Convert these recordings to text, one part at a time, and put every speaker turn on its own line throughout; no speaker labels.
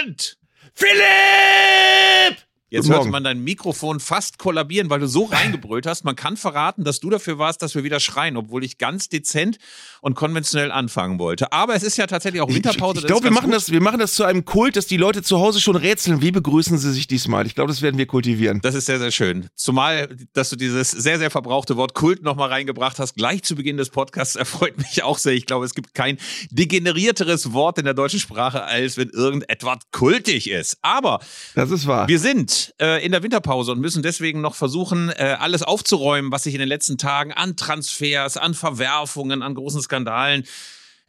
Deutschland! Philipp! Jetzt hörte man dein Mikrofon fast kollabieren, weil du so reingebrüllt hast. Man kann verraten, dass du dafür warst, dass wir wieder schreien, obwohl ich ganz dezent und konventionell anfangen wollte. Aber es ist ja tatsächlich auch Winterpause.
Ich, ich glaube, wir machen das, wir machen das zu einem Kult, dass die Leute zu Hause schon rätseln. Wie begrüßen sie sich diesmal? Ich glaube, das werden wir kultivieren.
Das ist sehr, sehr schön. Zumal, dass du dieses sehr, sehr verbrauchte Wort Kult nochmal reingebracht hast, gleich zu Beginn des Podcasts, erfreut mich auch sehr. Ich glaube, es gibt kein degenerierteres Wort in der deutschen Sprache, als wenn irgendetwas kultig ist. Aber
das ist wahr.
Wir sind äh, in der Winterpause und müssen deswegen noch versuchen, äh, alles aufzuräumen, was sich in den letzten Tagen an Transfers, an Verwerfungen, an großen Skandalen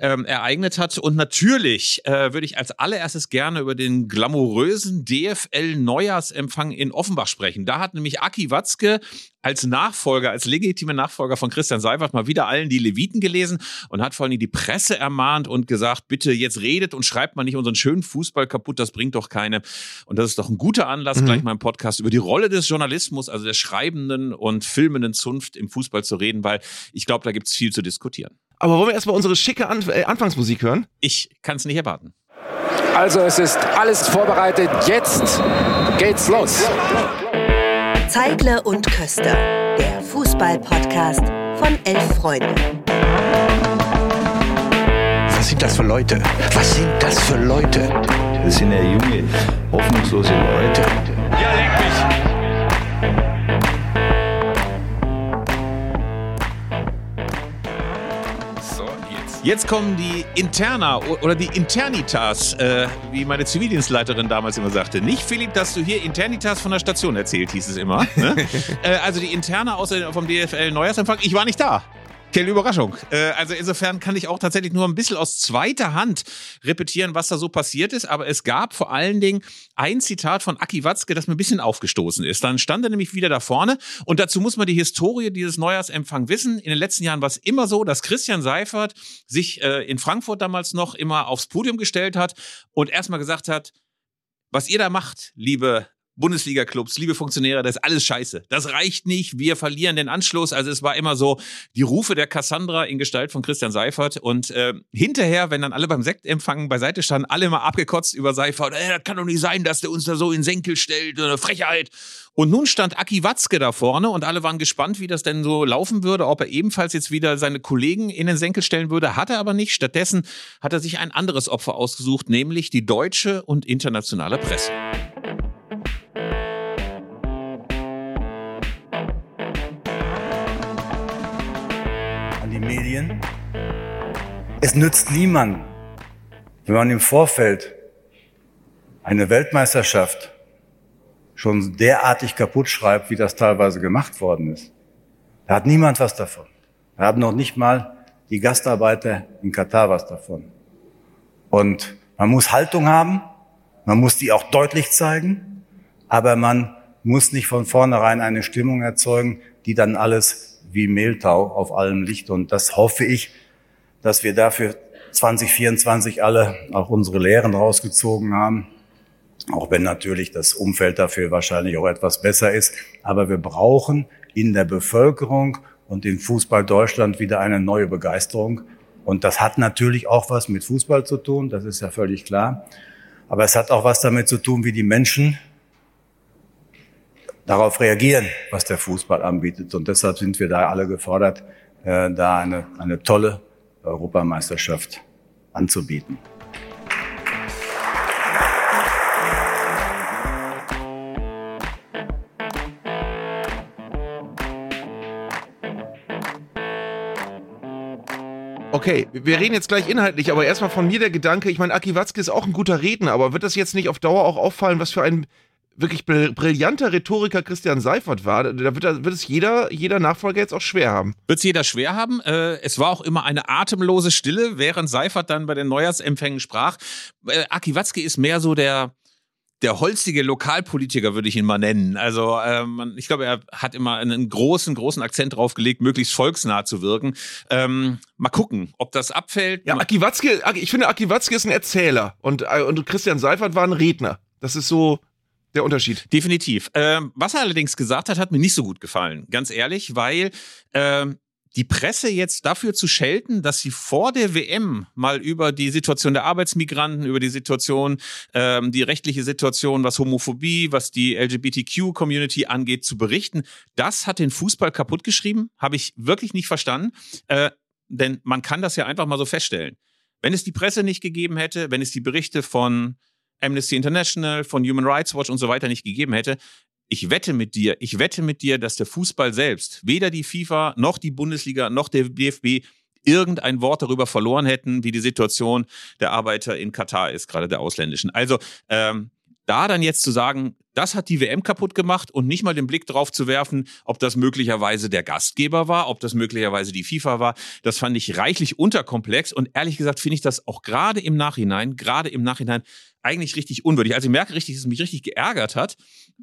ähm, ereignet hat. Und natürlich äh, würde ich als allererstes gerne über den glamourösen DFL-Neujahrsempfang in Offenbach sprechen. Da hat nämlich Aki Watzke als Nachfolger, als legitime Nachfolger von Christian Seifert mal wieder allen die Leviten gelesen und hat vor allem die Presse ermahnt und gesagt, bitte jetzt redet und schreibt mal nicht unseren schönen Fußball kaputt, das bringt doch keine. Und das ist doch ein guter Anlass, mhm. gleich mal im Podcast über die Rolle des Journalismus, also der schreibenden und filmenden Zunft im Fußball zu reden, weil ich glaube, da gibt es viel zu diskutieren.
Aber wollen wir erstmal unsere schicke An äh, Anfangsmusik hören?
Ich kann es nicht erwarten.
Also es ist alles vorbereitet. Jetzt geht's los.
Zeigler und Köster, der Fußball-Podcast von elf Freunden.
Was sind das für Leute? Was sind das für Leute?
Das sind ja junge, hoffnungslose Leute.
Ja, leck mich! Jetzt kommen die Interna oder die Internitas, äh, wie meine Zivildienstleiterin damals immer sagte. Nicht, Philipp, dass du hier Internitas von der Station erzählt, hieß es immer. Ne? äh, also die Interna aus, vom DFL Neujahrsempfang, ich war nicht da. Keine Überraschung. Äh, also insofern kann ich auch tatsächlich nur ein bisschen aus zweiter Hand repetieren, was da so passiert ist. Aber es gab vor allen Dingen ein Zitat von Aki Watzke, das mir ein bisschen aufgestoßen ist. Dann stand er nämlich wieder da vorne. Und dazu muss man die Historie dieses Neujahrsempfang wissen. In den letzten Jahren war es immer so, dass Christian Seifert sich äh, in Frankfurt damals noch immer aufs Podium gestellt hat und erstmal gesagt hat, was ihr da macht, liebe Bundesliga-Clubs, liebe Funktionäre, das ist alles scheiße. Das reicht nicht, wir verlieren den Anschluss. Also es war immer so die Rufe der Cassandra in Gestalt von Christian Seifert. Und äh, hinterher, wenn dann alle beim Sektempfang beiseite standen, alle immer abgekotzt über Seifert, äh, das kann doch nicht sein, dass der uns da so in Senkel stellt, eine Frechheit. Und nun stand Aki Watzke da vorne und alle waren gespannt, wie das denn so laufen würde, ob er ebenfalls jetzt wieder seine Kollegen in den Senkel stellen würde. Hat er aber nicht. Stattdessen hat er sich ein anderes Opfer ausgesucht, nämlich die deutsche und internationale Presse.
Medien. Es nützt niemanden, wenn man im Vorfeld eine Weltmeisterschaft schon derartig kaputt schreibt, wie das teilweise gemacht worden ist. Da hat niemand was davon. Da haben noch nicht mal die Gastarbeiter in Katar was davon. Und man muss Haltung haben, man muss die auch deutlich zeigen, aber man muss nicht von vornherein eine Stimmung erzeugen, die dann alles wie Mehltau auf allem liegt. Und das hoffe ich, dass wir dafür 2024 alle auch unsere Lehren rausgezogen haben. Auch wenn natürlich das Umfeld dafür wahrscheinlich auch etwas besser ist. Aber wir brauchen in der Bevölkerung und in Fußball Deutschland wieder eine neue Begeisterung. Und das hat natürlich auch was mit Fußball zu tun, das ist ja völlig klar. Aber es hat auch was damit zu tun, wie die Menschen darauf reagieren, was der Fußball anbietet. Und deshalb sind wir da alle gefordert, äh, da eine, eine tolle Europameisterschaft anzubieten.
Okay, wir reden jetzt gleich inhaltlich, aber erstmal von mir der Gedanke, ich meine, Aki Watzke ist auch ein guter Redner, aber wird das jetzt nicht auf Dauer auch auffallen, was für ein wirklich brillanter Rhetoriker Christian Seifert war, da wird, da wird, es jeder, jeder Nachfolger jetzt auch schwer haben.
Wird es jeder schwer haben? Äh, es war auch immer eine atemlose Stille, während Seifert dann bei den Neujahrsempfängen sprach. Äh, Aki Watzke ist mehr so der, der holzige Lokalpolitiker, würde ich ihn mal nennen. Also ähm, ich glaube, er hat immer einen großen, großen Akzent drauf gelegt, möglichst volksnah zu wirken. Ähm, mal gucken, ob das abfällt.
Ja, Aki Watzke, ich finde, Aki Watzke ist ein Erzähler und, äh, und Christian Seifert war ein Redner. Das ist so, der Unterschied.
Definitiv. Ähm, was er allerdings gesagt hat, hat mir nicht so gut gefallen, ganz ehrlich, weil ähm, die Presse jetzt dafür zu schelten, dass sie vor der WM mal über die Situation der Arbeitsmigranten, über die Situation, ähm, die rechtliche Situation, was Homophobie, was die LGBTQ-Community angeht, zu berichten, das hat den Fußball kaputt geschrieben, habe ich wirklich nicht verstanden. Äh, denn man kann das ja einfach mal so feststellen. Wenn es die Presse nicht gegeben hätte, wenn es die Berichte von Amnesty International, von Human Rights Watch und so weiter nicht gegeben hätte, ich wette mit dir, ich wette mit dir, dass der Fußball selbst, weder die FIFA noch die Bundesliga noch der DFB irgendein Wort darüber verloren hätten, wie die Situation der Arbeiter in Katar ist, gerade der ausländischen. Also ähm, da dann jetzt zu sagen, das hat die WM kaputt gemacht und nicht mal den Blick drauf zu werfen, ob das möglicherweise der Gastgeber war, ob das möglicherweise die FIFA war, das fand ich reichlich unterkomplex und ehrlich gesagt finde ich das auch gerade im Nachhinein, gerade im Nachhinein eigentlich richtig unwürdig. Also ich merke richtig, dass es mich richtig geärgert hat,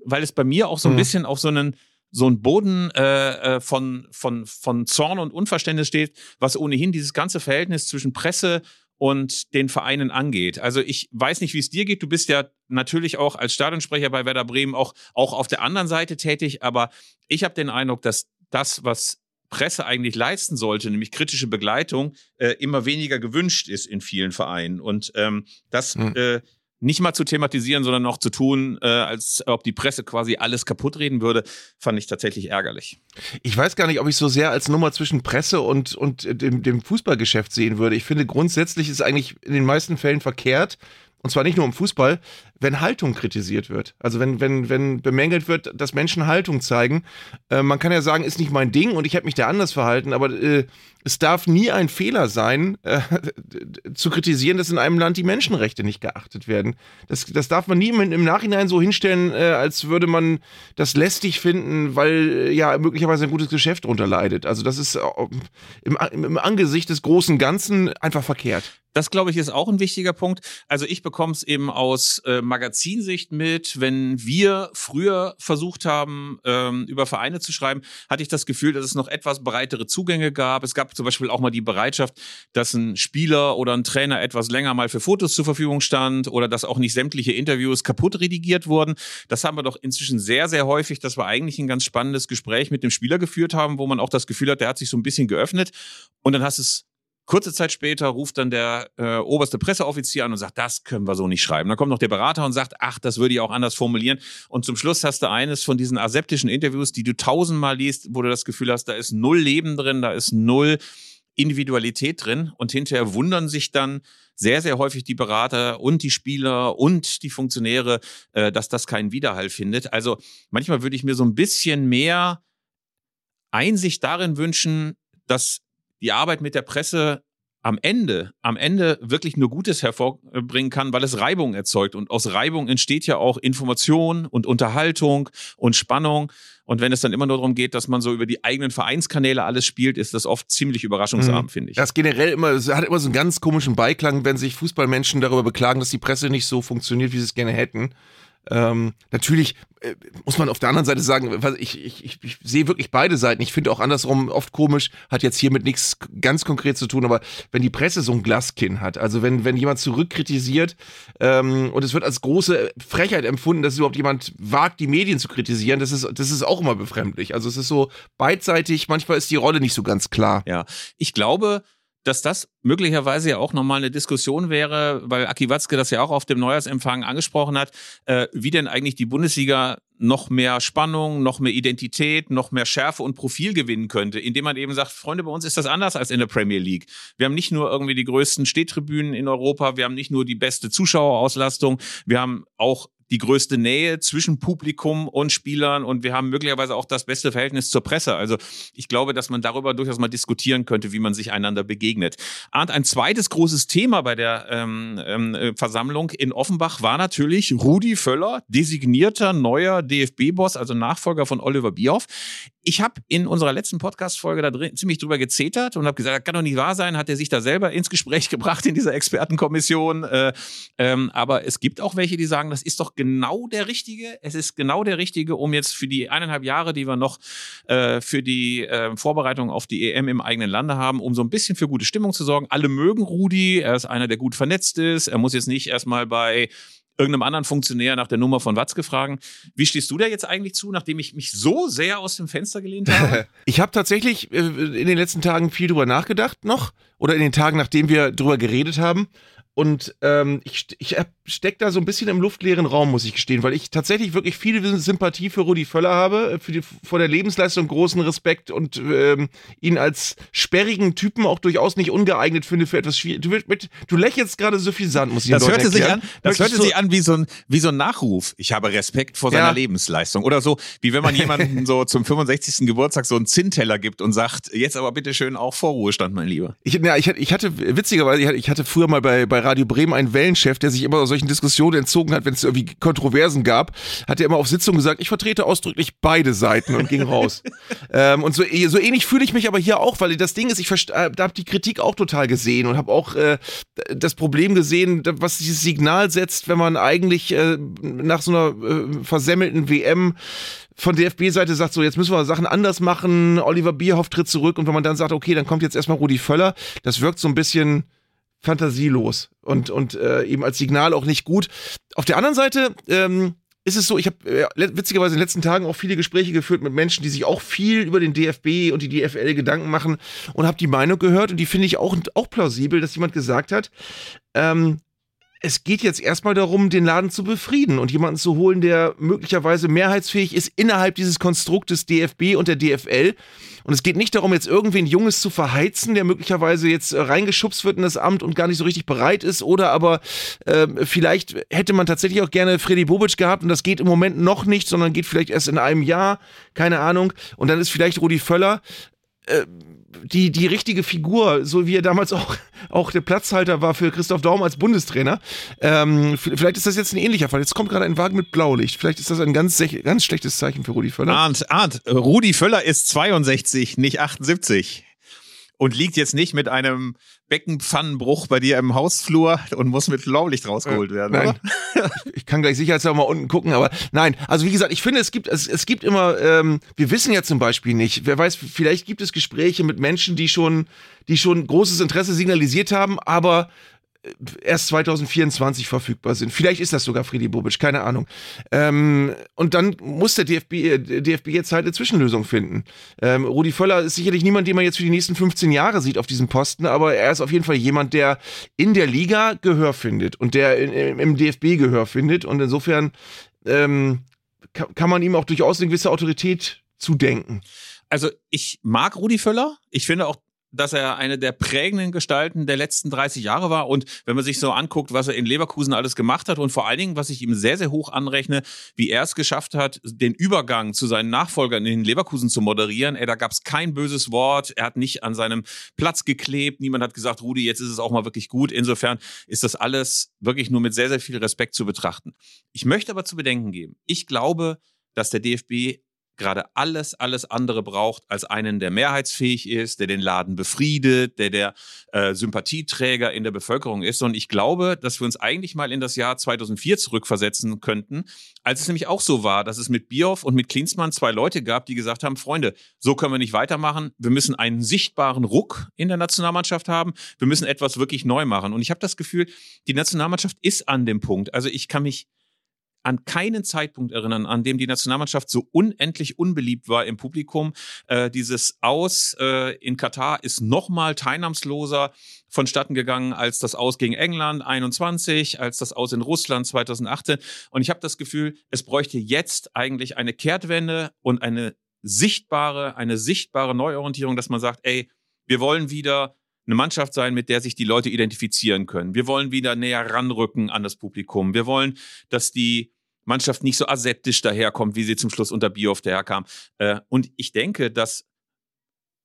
weil es bei mir auch so ein mhm. bisschen auf so einen so ein Boden äh, äh, von, von, von Zorn und Unverständnis steht, was ohnehin dieses ganze Verhältnis zwischen Presse und den Vereinen angeht. Also ich weiß nicht, wie es dir geht. Du bist ja natürlich auch als Stadionsprecher bei Werder Bremen auch, auch auf der anderen Seite tätig, aber ich habe den Eindruck, dass das, was Presse eigentlich leisten sollte, nämlich kritische Begleitung, äh, immer weniger gewünscht ist in vielen Vereinen. Und ähm, das hm. äh, nicht mal zu thematisieren, sondern noch zu tun, äh, als ob die Presse quasi alles kaputt reden würde, fand ich tatsächlich ärgerlich.
Ich weiß gar nicht, ob ich so sehr als Nummer zwischen Presse und, und dem, dem Fußballgeschäft sehen würde. Ich finde, grundsätzlich ist eigentlich in den meisten Fällen verkehrt, und zwar nicht nur im Fußball, wenn Haltung kritisiert wird. Also wenn, wenn, wenn bemängelt wird, dass Menschen Haltung zeigen. Äh, man kann ja sagen, ist nicht mein Ding und ich hätte mich da anders verhalten, aber äh, es darf nie ein Fehler sein, äh, zu kritisieren, dass in einem Land die Menschenrechte nicht geachtet werden. Das, das darf man nie im, im Nachhinein so hinstellen, äh, als würde man das lästig finden, weil äh, ja möglicherweise ein gutes Geschäft darunter leidet. Also das ist äh, im, im Angesicht des großen Ganzen einfach verkehrt.
Das, glaube ich, ist auch ein wichtiger Punkt. Also ich bekomme es eben aus äh, Magazinsicht mit. Wenn wir früher versucht haben, ähm, über Vereine zu schreiben, hatte ich das Gefühl, dass es noch etwas breitere Zugänge gab. Es gab zum Beispiel auch mal die Bereitschaft, dass ein Spieler oder ein Trainer etwas länger mal für Fotos zur Verfügung stand oder dass auch nicht sämtliche Interviews kaputt redigiert wurden. Das haben wir doch inzwischen sehr, sehr häufig, dass wir eigentlich ein ganz spannendes Gespräch mit dem Spieler geführt haben, wo man auch das Gefühl hat, der hat sich so ein bisschen geöffnet. Und dann hast es Kurze Zeit später ruft dann der äh, oberste Presseoffizier an und sagt, das können wir so nicht schreiben. Dann kommt noch der Berater und sagt, ach, das würde ich auch anders formulieren. Und zum Schluss hast du eines von diesen aseptischen Interviews, die du tausendmal liest, wo du das Gefühl hast, da ist null Leben drin, da ist null Individualität drin. Und hinterher wundern sich dann sehr, sehr häufig die Berater und die Spieler und die Funktionäre, äh, dass das keinen Widerhall findet. Also manchmal würde ich mir so ein bisschen mehr Einsicht darin wünschen, dass die Arbeit mit der Presse am Ende, am Ende wirklich nur Gutes hervorbringen kann, weil es Reibung erzeugt. Und aus Reibung entsteht ja auch Information und Unterhaltung und Spannung. Und wenn es dann immer nur darum geht, dass man so über die eigenen Vereinskanäle alles spielt, ist das oft ziemlich überraschungsarm, mhm. finde ich.
Das generell immer, es hat immer so einen ganz komischen Beiklang, wenn sich Fußballmenschen darüber beklagen, dass die Presse nicht so funktioniert, wie sie es gerne hätten. Ähm, natürlich äh, muss man auf der anderen Seite sagen, ich, ich, ich, ich sehe wirklich beide Seiten. Ich finde auch andersrum oft komisch, hat jetzt hiermit nichts ganz konkret zu tun, aber wenn die Presse so ein Glaskinn hat, also wenn, wenn jemand zurückkritisiert ähm, und es wird als große Frechheit empfunden, dass überhaupt jemand wagt, die Medien zu kritisieren, das ist, das ist auch immer befremdlich. Also es ist so beidseitig, manchmal ist die Rolle nicht so ganz klar.
Ja, ich glaube, dass das möglicherweise ja auch nochmal eine Diskussion wäre, weil Aki Watzke das ja auch auf dem Neujahrsempfang angesprochen hat, äh, wie denn eigentlich die Bundesliga noch mehr Spannung, noch mehr Identität, noch mehr Schärfe und Profil gewinnen könnte, indem man eben sagt, Freunde, bei uns ist das anders als in der Premier League. Wir haben nicht nur irgendwie die größten Stehtribünen in Europa, wir haben nicht nur die beste Zuschauerauslastung, wir haben auch die größte Nähe zwischen Publikum und Spielern und wir haben möglicherweise auch das beste Verhältnis zur Presse. Also ich glaube, dass man darüber durchaus mal diskutieren könnte, wie man sich einander begegnet. Und ein zweites großes Thema bei der ähm, ähm, äh, Versammlung in Offenbach war natürlich Rudi Völler, designierter neuer DFB-Boss, also Nachfolger von Oliver Bierhoff. Ich habe in unserer letzten Podcast-Folge da drin, ziemlich drüber gezetert und habe gesagt, das kann doch nicht wahr sein, hat er sich da selber ins Gespräch gebracht in dieser Expertenkommission. Äh, ähm, aber es gibt auch welche, die sagen, das ist doch genau der Richtige. Es ist genau der Richtige, um jetzt für die eineinhalb Jahre, die wir noch äh, für die äh, Vorbereitung auf die EM im eigenen Lande haben, um so ein bisschen für gute Stimmung zu sorgen. Alle mögen Rudi, er ist einer, der gut vernetzt ist. Er muss jetzt nicht erstmal bei irgendeinem anderen Funktionär nach der Nummer von Watzke fragen. Wie stehst du da jetzt eigentlich zu, nachdem ich mich so sehr aus dem Fenster gelehnt habe?
Ich habe tatsächlich äh, in den letzten Tagen viel drüber nachgedacht noch oder in den Tagen, nachdem wir drüber geredet haben. Und ähm, ich, ich stecke da so ein bisschen im luftleeren Raum, muss ich gestehen, weil ich tatsächlich wirklich viel Sympathie für Rudi Völler habe, für die, vor der Lebensleistung großen Respekt und ähm, ihn als sperrigen Typen auch durchaus nicht ungeeignet finde für etwas schwierig. Du, du lächelst gerade so viel Sand, muss ich
Das hörte sich an, das
Möchtest
hörte sich an wie so ein, wie so ein Nachruf. Ich habe Respekt vor seiner
Ja.
Lebensleistung. Oder so, wie wenn man jemandem so zum 65. Geburtstag so einen Zinnteller gibt und sagt, jetzt aber bitte schön auch Vorruhestand, mein Lieber.
Ich, ja, ich, hatte- ich hatte, witzigerweise, ich hatte, ich hatte früher mal bei, bei Radio Bremen einen Wellenchef, der sich immer solchen Diskussionen entzogen hat, wenn es irgendwie Kontroversen gab, hat er immer auf Sitzung gesagt, ich vertrete ausdrücklich beide Seiten und ging raus. ähm, und so, so ähnlich fühle ich mich aber hier auch, weil das Ding ist, ich äh, da habe die Kritik auch total gesehen und habe auch äh, das Problem gesehen, was dieses Signal setzt, wenn man eigentlich äh, nach so einer äh, versemmelten WM von DFB-Seite sagt, so jetzt müssen wir Sachen anders machen, Oliver Bierhoff tritt zurück und wenn man dann sagt, okay, dann kommt jetzt erstmal Rudi Völler, das wirkt so ein bisschen fantasielos und, und äh, eben als Signal auch nicht gut. Auf der anderen Seite ähm, ist es so, ich habe äh, witzigerweise in den letzten Tagen auch viele Gespräche geführt mit Menschen, die sich auch viel über den DFB und die DFL Gedanken machen und habe die Meinung gehört und die finde ich auch, auch plausibel, dass jemand gesagt hat, ähm, es geht jetzt erstmal darum, den Laden zu befrieden und jemanden zu holen, der möglicherweise mehrheitsfähig ist innerhalb dieses Konstruktes DFB und der DFL. Und es geht nicht darum, jetzt irgendwen Junges zu verheizen, der möglicherweise jetzt äh, reingeschubst wird in das Amt und gar nicht so richtig bereit ist. Oder aber äh, vielleicht hätte man tatsächlich auch gerne Freddy Bobic gehabt und das geht im Moment noch nicht, sondern geht vielleicht erst in einem Jahr. Keine Ahnung. Und dann ist vielleicht Rudi Völler äh, die, die richtige Figur, so wie er damals auch, auch der Platzhalter war für Christoph Daum als Bundestrainer. Ähm, vielleicht ist das jetzt ein ähnlicher Fall. Jetzt kommt gerade ein Wagen mit Blaulicht. Vielleicht ist das ein ganz, ganz schlechtes Zeichen für Rudi Völler.
Arndt, Arndt, Rudi Völler ist 62, nicht 78. Und liegt jetzt nicht mit einem Beckenpfannenbruch bei dir im Hausflur und muss mit Blaulicht rausgeholt werden,
Nein.
oder?
Ich kann gleich sicherheitshalber mal unten gucken, aber nein. Also wie gesagt, ich finde, es gibt, es, es gibt immer, ähm, wir wissen ja zum Beispiel nicht, wer weiß, vielleicht gibt es Gespräche mit Menschen, die schon, die schon großes Interesse signalisiert haben, aber äh, erst 2024 verfügbar sind. Vielleicht ist das sogar Friedi Bobic, keine Ahnung. Ähm, und dann muss der DFB, äh, DFB jetzt halt eine Zwischenlösung finden. Ähm, Rudi Völler ist sicherlich niemand, den man jetzt für die nächsten 15 Jahre sieht auf diesem Posten, aber er ist auf jeden Fall jemand, der in der Liga Gehör findet und der in, im- DFB Gehör findet. Und insofern ähm, kann, kann man ihm auch durchaus eine gewisse Autorität zudenken.
Also ich mag Rudi Völler. Ich finde auch, dass er eine der prägenden Gestalten der letzten 30 Jahre war. Und wenn man sich so anguckt, was er in Leverkusen alles gemacht hat und vor allen Dingen, was ich ihm sehr, sehr hoch anrechne, wie er es geschafft hat, den Übergang zu seinen Nachfolgern in Leverkusen zu moderieren. Ey, da gab es kein böses Wort. Er hat nicht an seinem Platz geklebt. Niemand hat gesagt, Rudi, jetzt ist es auch mal wirklich gut. Insofern ist das alles wirklich nur mit sehr, sehr viel Respekt zu betrachten. Ich möchte aber zu bedenken geben, ich glaube, dass der DFB gerade alles, alles andere braucht als einen, der mehrheitsfähig ist, der den Laden befriedet, der der äh, Sympathieträger in der Bevölkerung ist. Und ich glaube, dass wir uns eigentlich mal in das Jahr 2004 zurückversetzen könnten, als es nämlich auch so war, dass es mit Bierhoff und mit Klinsmann zwei Leute gab, die gesagt haben, Freunde, so können wir nicht weitermachen. Wir müssen einen sichtbaren Ruck in der Nationalmannschaft haben. Wir müssen etwas wirklich neu machen. Und ich habe das Gefühl, die Nationalmannschaft ist an dem Punkt. Also ich kann mich an keinen Zeitpunkt erinnern, an dem die Nationalmannschaft so unendlich unbeliebt war im Publikum. Äh, dieses Aus äh, in Katar ist nochmal teilnahmsloser vonstatten gegangen als das Aus gegen England 21, als das Aus in Russland 2018. Und ich habe das Gefühl, es bräuchte jetzt eigentlich eine Kehrtwende und eine sichtbare, eine sichtbare Neuorientierung, dass man sagt, ey, wir wollen wieder eine Mannschaft sein, mit der sich die Leute identifizieren können. Wir wollen wieder näher ranrücken an das Publikum. Wir wollen, dass die Mannschaft nicht so aseptisch daherkommt, wie sie zum Schluss unter Bioff daherkam. Äh, Und ich denke, dass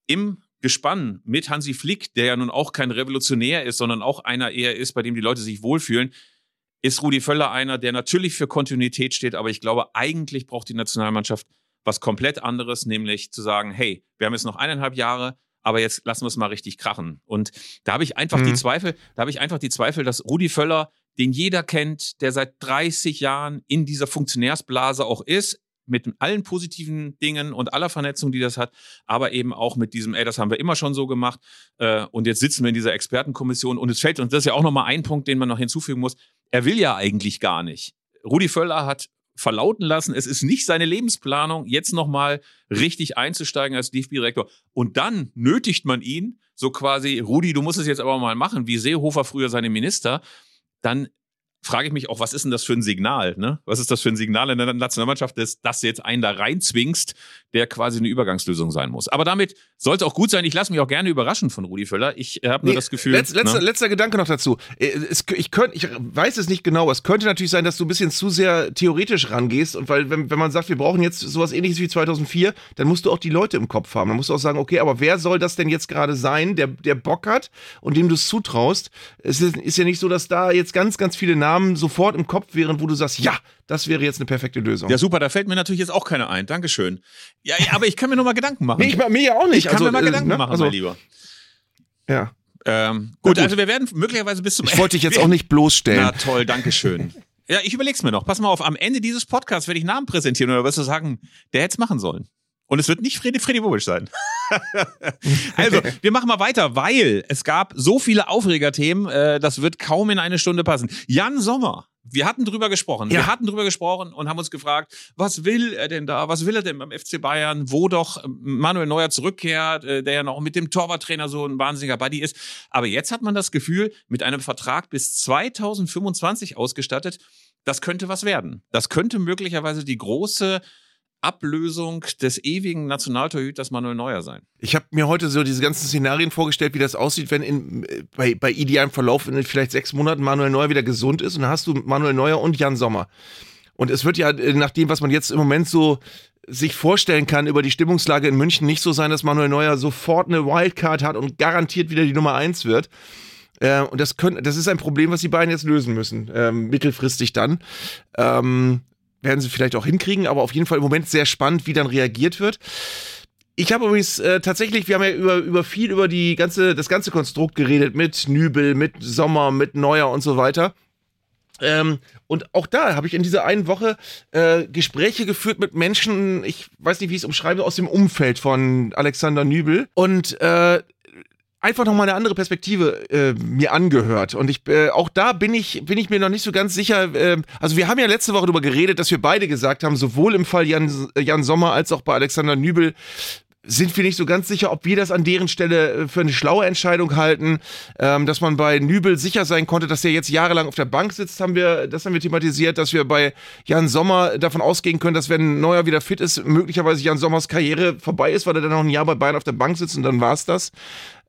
im Gespann mit Hansi Flick, der ja nun auch kein Revolutionär ist, sondern auch einer eher ist, bei dem die Leute sich wohlfühlen, ist Rudi Völler einer, der natürlich für Kontinuität steht, aber ich glaube, eigentlich braucht die Nationalmannschaft was komplett anderes, nämlich zu sagen, hey, wir haben jetzt noch eineinhalb Jahre, aber jetzt lassen wir es mal richtig krachen. Und da habe ich einfach die
Mhm.
Zweifel, da habe ich einfach die Zweifel, dass Rudi Völler, den jeder kennt, der seit 30 Jahren in dieser Funktionärsblase auch ist, mit allen positiven Dingen und aller Vernetzung, die das hat, aber eben auch mit diesem, ey, das haben wir immer schon so gemacht äh, und jetzt sitzen wir in dieser Expertenkommission und es fällt uns, das ist ja auch nochmal ein Punkt, den man noch hinzufügen muss, er will ja eigentlich gar nicht. Rudi Völler hat verlauten lassen, es ist nicht seine Lebensplanung, jetzt nochmal richtig einzusteigen als DFB-Direktor. Und dann nötigt man ihn, so quasi, Rudi, du musst es jetzt aber mal machen, wie Seehofer früher seine Minister. Dann frage ich mich auch, was ist denn das für ein Signal? Ne? Was ist das für ein Signal in der Nationalmannschaft, dass, dass du jetzt einen da reinzwingst, der quasi eine Übergangslösung sein muss? Aber damit soll es auch gut sein. Ich lasse mich auch gerne überraschen von Rudi Völler. Ich äh, habe nur
Nee,
das Gefühl.
Letz, letzter,
ne?
letzter Gedanke noch dazu. Äh, Es, ich, könnt, ich weiß es nicht genau. Es könnte natürlich sein, dass du ein bisschen zu sehr theoretisch rangehst. Und weil, wenn, wenn man sagt, wir brauchen jetzt sowas ähnliches wie 2004, dann musst du auch die Leute im Kopf haben. Dann musst du auch sagen, okay, aber wer soll das denn jetzt gerade sein, der, der Bock hat und dem du es zutraust? Es ist, ist ja nicht so, dass da jetzt ganz, ganz viele Namen sofort im Kopf wären, wo du sagst, ja, das wäre jetzt eine perfekte Lösung.
Ja, super, da fällt mir natürlich jetzt auch keiner ein. Dankeschön. Ja, ja aber ich kann mir noch mal Gedanken machen.
nee, ich, mir ja auch nicht.
Ich kann
also,
mir mal
äh,
Gedanken
ne?
machen,
Also,
mein Lieber.
ja.
Ähm, gut,
gut.
also wir werden möglicherweise bis zum
Ich wollte dich jetzt auch nicht bloßstellen.
Na toll, Dankeschön. Ja, ich überleg's mir noch. Pass mal auf, am Ende dieses Podcasts werde ich Namen präsentieren oder wirst du sagen, der hätte es machen sollen. Und es wird nicht Freddy, Freddy Bobic sein. also, wir machen mal weiter, weil es gab so viele Aufregerthemen, äh, das wird kaum in eine Stunde passen. Jan Sommer, wir hatten drüber gesprochen.
Ja.
Wir hatten drüber gesprochen und haben uns gefragt, was will er denn da? Was will er denn beim FC Bayern, wo doch ähm, Manuel Neuer zurückkehrt, äh, der ja noch mit dem Torwarttrainer so ein wahnsinniger Buddy ist. Aber jetzt hat man das Gefühl, mit einem Vertrag bis 2025 ausgestattet, das könnte was werden. Das könnte möglicherweise die große Ablösung des ewigen Nationaltorhüters Manuel Neuer sein.
Ich habe mir heute so diese ganzen Szenarien vorgestellt, wie das aussieht, wenn in, bei, bei idealem Verlauf in vielleicht sechs Monaten Manuel Neuer wieder gesund ist und dann hast du Manuel Neuer und Jan Sommer. Und es wird ja äh, nach dem, was man jetzt im Moment so sich vorstellen kann über die Stimmungslage in München, nicht so sein, dass Manuel Neuer sofort eine Wildcard hat und garantiert wieder die Nummer eins wird. Äh, und das, können, das ist ein Problem, was die beiden jetzt lösen müssen, ähm, mittelfristig dann. Ähm, werden sie vielleicht auch hinkriegen, aber auf jeden Fall im Moment sehr spannend, wie dann reagiert wird. Ich habe übrigens äh, tatsächlich, wir haben ja über, über viel über die ganze, das ganze Konstrukt geredet, mit Nübel, mit Sommer, mit Neuer und so weiter. Ähm, und auch da habe ich in dieser einen Woche äh, Gespräche geführt mit Menschen, ich weiß nicht, wie ich es umschreibe, aus dem Umfeld von Alexander Nübel. Und äh, einfach noch mal eine andere Perspektive äh, mir angehört. Und ich äh, auch da bin ich bin ich mir noch nicht so ganz sicher äh, also wir haben ja letzte Woche darüber geredet dass wir beide gesagt haben sowohl im Fall Jan, Jan Sommer als auch bei Alexander Nübel sind wir nicht so ganz sicher, ob wir das an deren Stelle äh, für eine schlaue Entscheidung halten, ähm, dass man bei Nübel sicher sein konnte, dass er jetzt jahrelang auf der Bank sitzt, haben wir, das haben wir thematisiert, dass wir bei Jan Sommer davon ausgehen können, dass wenn Neuer wieder fit ist, möglicherweise Jan Sommers Karriere vorbei ist, weil er dann noch ein Jahr bei Bayern auf der Bank sitzt und dann war's das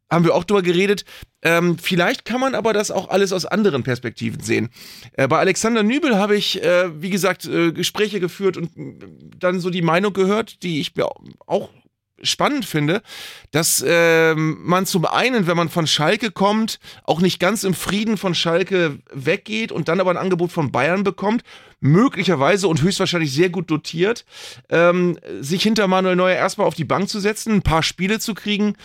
haben wir auch drüber geredet. Ähm, vielleicht kann man aber das auch alles aus anderen Perspektiven sehen. Äh, bei Alexander Nübel habe ich, äh, wie gesagt, äh, Gespräche geführt und äh, dann so die Meinung gehört, die ich mir auch spannend finde, dass ähm, man zum einen, wenn man von Schalke kommt, auch nicht ganz im Frieden von Schalke weggeht und dann aber ein Angebot von Bayern bekommt, möglicherweise und höchstwahrscheinlich sehr gut dotiert, ähm, sich hinter Manuel Neuer erstmal auf die Bank zu setzen, ein paar Spiele zu kriegen,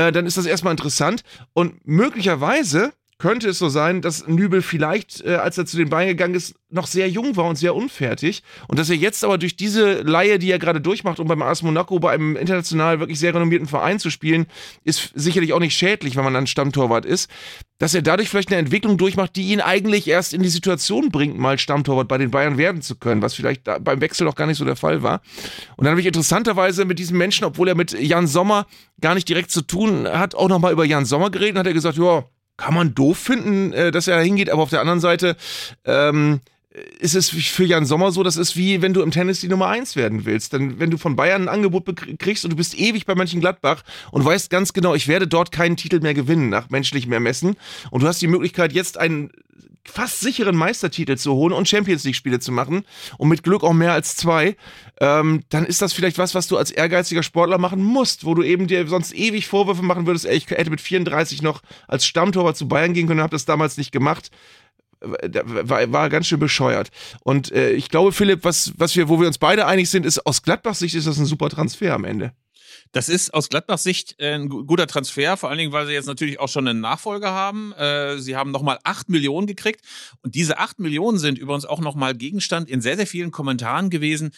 äh, dann ist das erstmal interessant. Und möglicherweise könnte es so sein, dass Nübel vielleicht, äh, als er zu den Bayern gegangen ist, noch sehr jung war und sehr unfertig. Und dass er jetzt aber durch diese Laie, die er gerade durchmacht, um beim AS Monaco bei einem international wirklich sehr renommierten Verein zu spielen, ist sicherlich auch nicht schädlich, wenn man dann Stammtorwart ist. Dass er dadurch vielleicht eine Entwicklung durchmacht, die ihn eigentlich erst in die Situation bringt, mal Stammtorwart bei den Bayern werden zu können, was vielleicht beim Wechsel noch gar nicht so der Fall war. Und dann habe ich interessanterweise mit diesem Menschen, obwohl er mit Jan Sommer gar nicht direkt zu tun hat, auch nochmal über Jan Sommer geredet und hat er gesagt, ja, kann man doof finden, äh, dass er da hingeht, aber auf der anderen Seite ähm, ist es für Jan Sommer so, das ist wie wenn du im Tennis die Nummer eins werden willst. Denn wenn du von Bayern ein Angebot kriegst und du bist ewig bei Mönchengladbach und weißt ganz genau, ich werde dort keinen Titel mehr gewinnen nach menschlichem Ermessen und du hast die Möglichkeit jetzt einen fast sicheren Meistertitel zu holen und Champions League Spiele zu machen und mit Glück auch mehr als zwei, ähm, dann ist das vielleicht was, was du als ehrgeiziger Sportler machen musst, wo du eben dir sonst ewig Vorwürfe machen würdest, ey, ich hätte mit 34 noch als Stammtorwart zu Bayern gehen können, habe das damals nicht gemacht war, war ganz schön bescheuert. Und äh, ich glaube, Philipp, was, was wir, wo wir uns beide einig sind, ist, aus Gladbachs Sicht ist das ein super Transfer am Ende.
Das ist aus Gladbachs Sicht äh, ein gu- guter Transfer, vor allen Dingen, weil sie jetzt natürlich auch schon einen Nachfolger haben. Äh, sie haben nochmal acht Millionen gekriegt und diese acht Millionen sind übrigens auch nochmal Gegenstand in sehr, sehr vielen Kommentaren gewesen.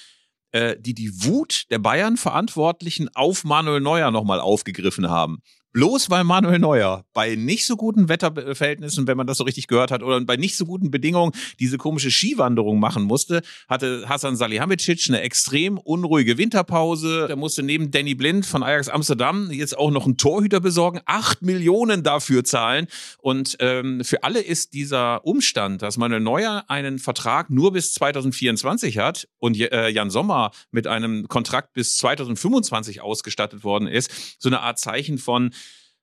äh, die die Wut der Bayern-Verantwortlichen auf Manuel Neuer nochmal aufgegriffen haben. Bloß weil Manuel Neuer bei nicht so guten Wetterverhältnissen, wenn man das so richtig gehört hat, oder bei nicht so guten Bedingungen diese komische Skiwanderung machen musste, hatte Hasan Salihamidzic eine extrem unruhige Winterpause. Er musste neben Danny Blind von Ajax Amsterdam jetzt auch noch einen Torhüter besorgen, acht Millionen dafür zahlen. Und ähm, für alle ist dieser Umstand, dass Manuel Neuer einen Vertrag nur bis 2024 hat und äh, Jan Sommer mit einem Kontrakt bis 2025 ausgestattet worden ist, so eine Art Zeichen von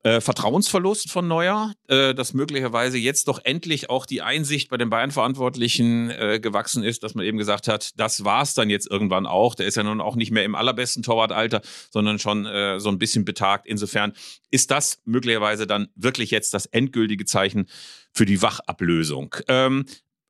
äh, Vertrauensverlust von Neuer, äh, dass möglicherweise jetzt doch endlich auch die Einsicht bei den Bayern-Verantwortlichen äh, gewachsen ist, dass man eben gesagt hat, das war's dann jetzt irgendwann auch. Der ist ja nun auch nicht mehr im allerbesten Torwartalter, sondern schon äh, so ein bisschen betagt. Insofern ist das möglicherweise dann wirklich jetzt das endgültige Zeichen für die Wachablösung. Ähm,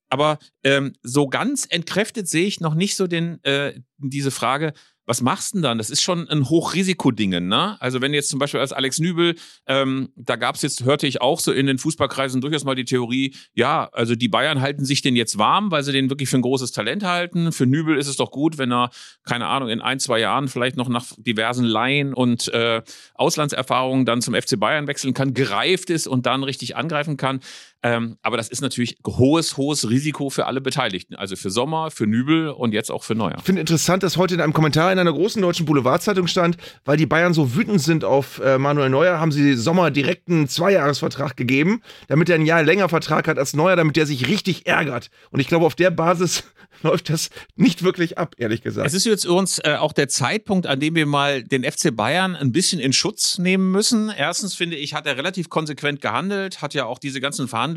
aber ähm, so ganz entkräftet sehe ich noch nicht so den, äh, diese Frage, was machst du denn dann? Das ist schon ein Hochrisikodingen, ne? Also wenn jetzt zum Beispiel als Alex Nübel, ähm, da gab es jetzt, hörte ich auch so in den Fußballkreisen durchaus mal die Theorie, ja, also die Bayern halten sich den jetzt warm, weil sie den wirklich für ein großes Talent halten. Für Nübel ist es doch gut, wenn er, keine Ahnung, in ein, zwei Jahren vielleicht noch nach diversen Laien und äh, Auslandserfahrungen dann zum FC Bayern wechseln kann, gereift ist und dann richtig angreifen kann. Ähm, aber das ist natürlich hohes, hohes Risiko für alle Beteiligten. Also für Sommer, für Nübel und jetzt auch für Neuer.
Ich finde interessant, dass heute in einem Kommentar in einer großen deutschen Boulevardzeitung stand, weil die Bayern so wütend sind auf äh, Manuel Neuer, haben sie Sommer direkt einen Zweijahresvertrag gegeben, damit er ein Jahr länger Vertrag hat als Neuer, damit er sich richtig ärgert. Und ich glaube, auf der Basis läuft das nicht wirklich ab, ehrlich gesagt.
Es ist jetzt übrigens äh, auch der Zeitpunkt, an dem wir mal den FC Bayern ein bisschen in Schutz nehmen müssen. Erstens finde ich, hat er relativ konsequent gehandelt, hat ja auch diese ganzen Verhandlungen,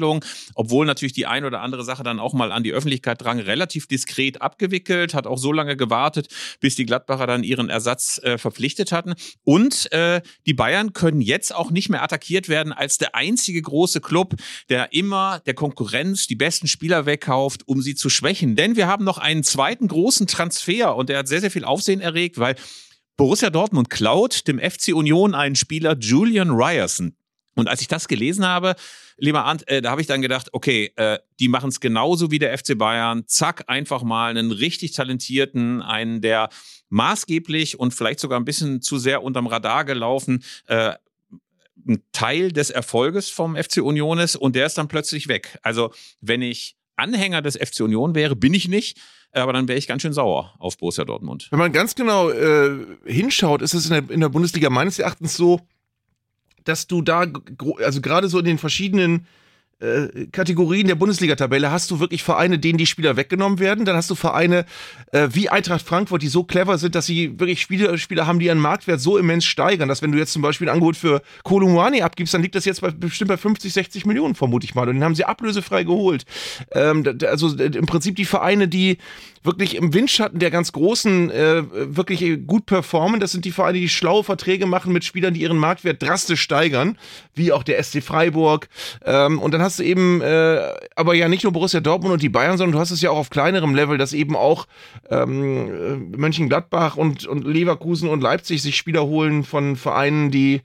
obwohl natürlich die ein oder andere Sache dann auch mal an die Öffentlichkeit drang, relativ diskret abgewickelt, hat auch so lange gewartet, bis die Gladbacher dann ihren Ersatz äh, verpflichtet hatten. Und äh, die Bayern können jetzt auch nicht mehr attackiert werden als der einzige große Club, der immer der Konkurrenz die besten Spieler wegkauft, um sie zu schwächen. Denn wir haben noch einen zweiten großen Transfer und der hat sehr, sehr viel Aufsehen erregt, weil Borussia Dortmund klaut dem FC Union einen Spieler Julian Ryerson. Und als ich das gelesen habe, lieber Arndt, äh, da habe ich dann gedacht, okay, äh, die machen es genauso wie der FC Bayern. Zack, einfach mal einen richtig talentierten, einen, der maßgeblich und vielleicht sogar ein bisschen zu sehr unterm Radar gelaufen, äh, ein Teil des Erfolges vom FC Union ist und der ist dann plötzlich weg. Also, wenn ich Anhänger des FC Union wäre, bin ich nicht, aber dann wäre ich ganz schön sauer auf Borussia Dortmund.
Wenn man ganz genau äh, hinschaut, ist es in der, in der Bundesliga meines Erachtens so, dass du da, also gerade so in den verschiedenen äh, Kategorien der Bundesliga-Tabelle hast du wirklich Vereine, denen die Spieler weggenommen werden. Dann hast du Vereine äh, wie Eintracht Frankfurt, die so clever sind, dass sie wirklich Spieler, Spieler haben, die ihren Marktwert so immens steigern, dass wenn du jetzt zum Beispiel ein Angebot für Kolumani abgibst, dann liegt das jetzt bei, bestimmt bei 50, 60 Millionen, vermute ich mal. Und den haben sie ablösefrei geholt. Ähm, also im Prinzip die Vereine, die wirklich im Windschatten der ganz Großen äh, wirklich gut performen. Das sind die Vereine, die schlaue Verträge machen mit Spielern, die ihren Marktwert drastisch steigern, wie auch der SC Freiburg. Ähm, und dann hast du eben, äh, aber ja nicht nur Borussia Dortmund und die Bayern, sondern du hast es ja auch auf kleinerem Level, dass eben auch ähm, äh, Mönchengladbach und, und Leverkusen und Leipzig sich Spieler holen von Vereinen, die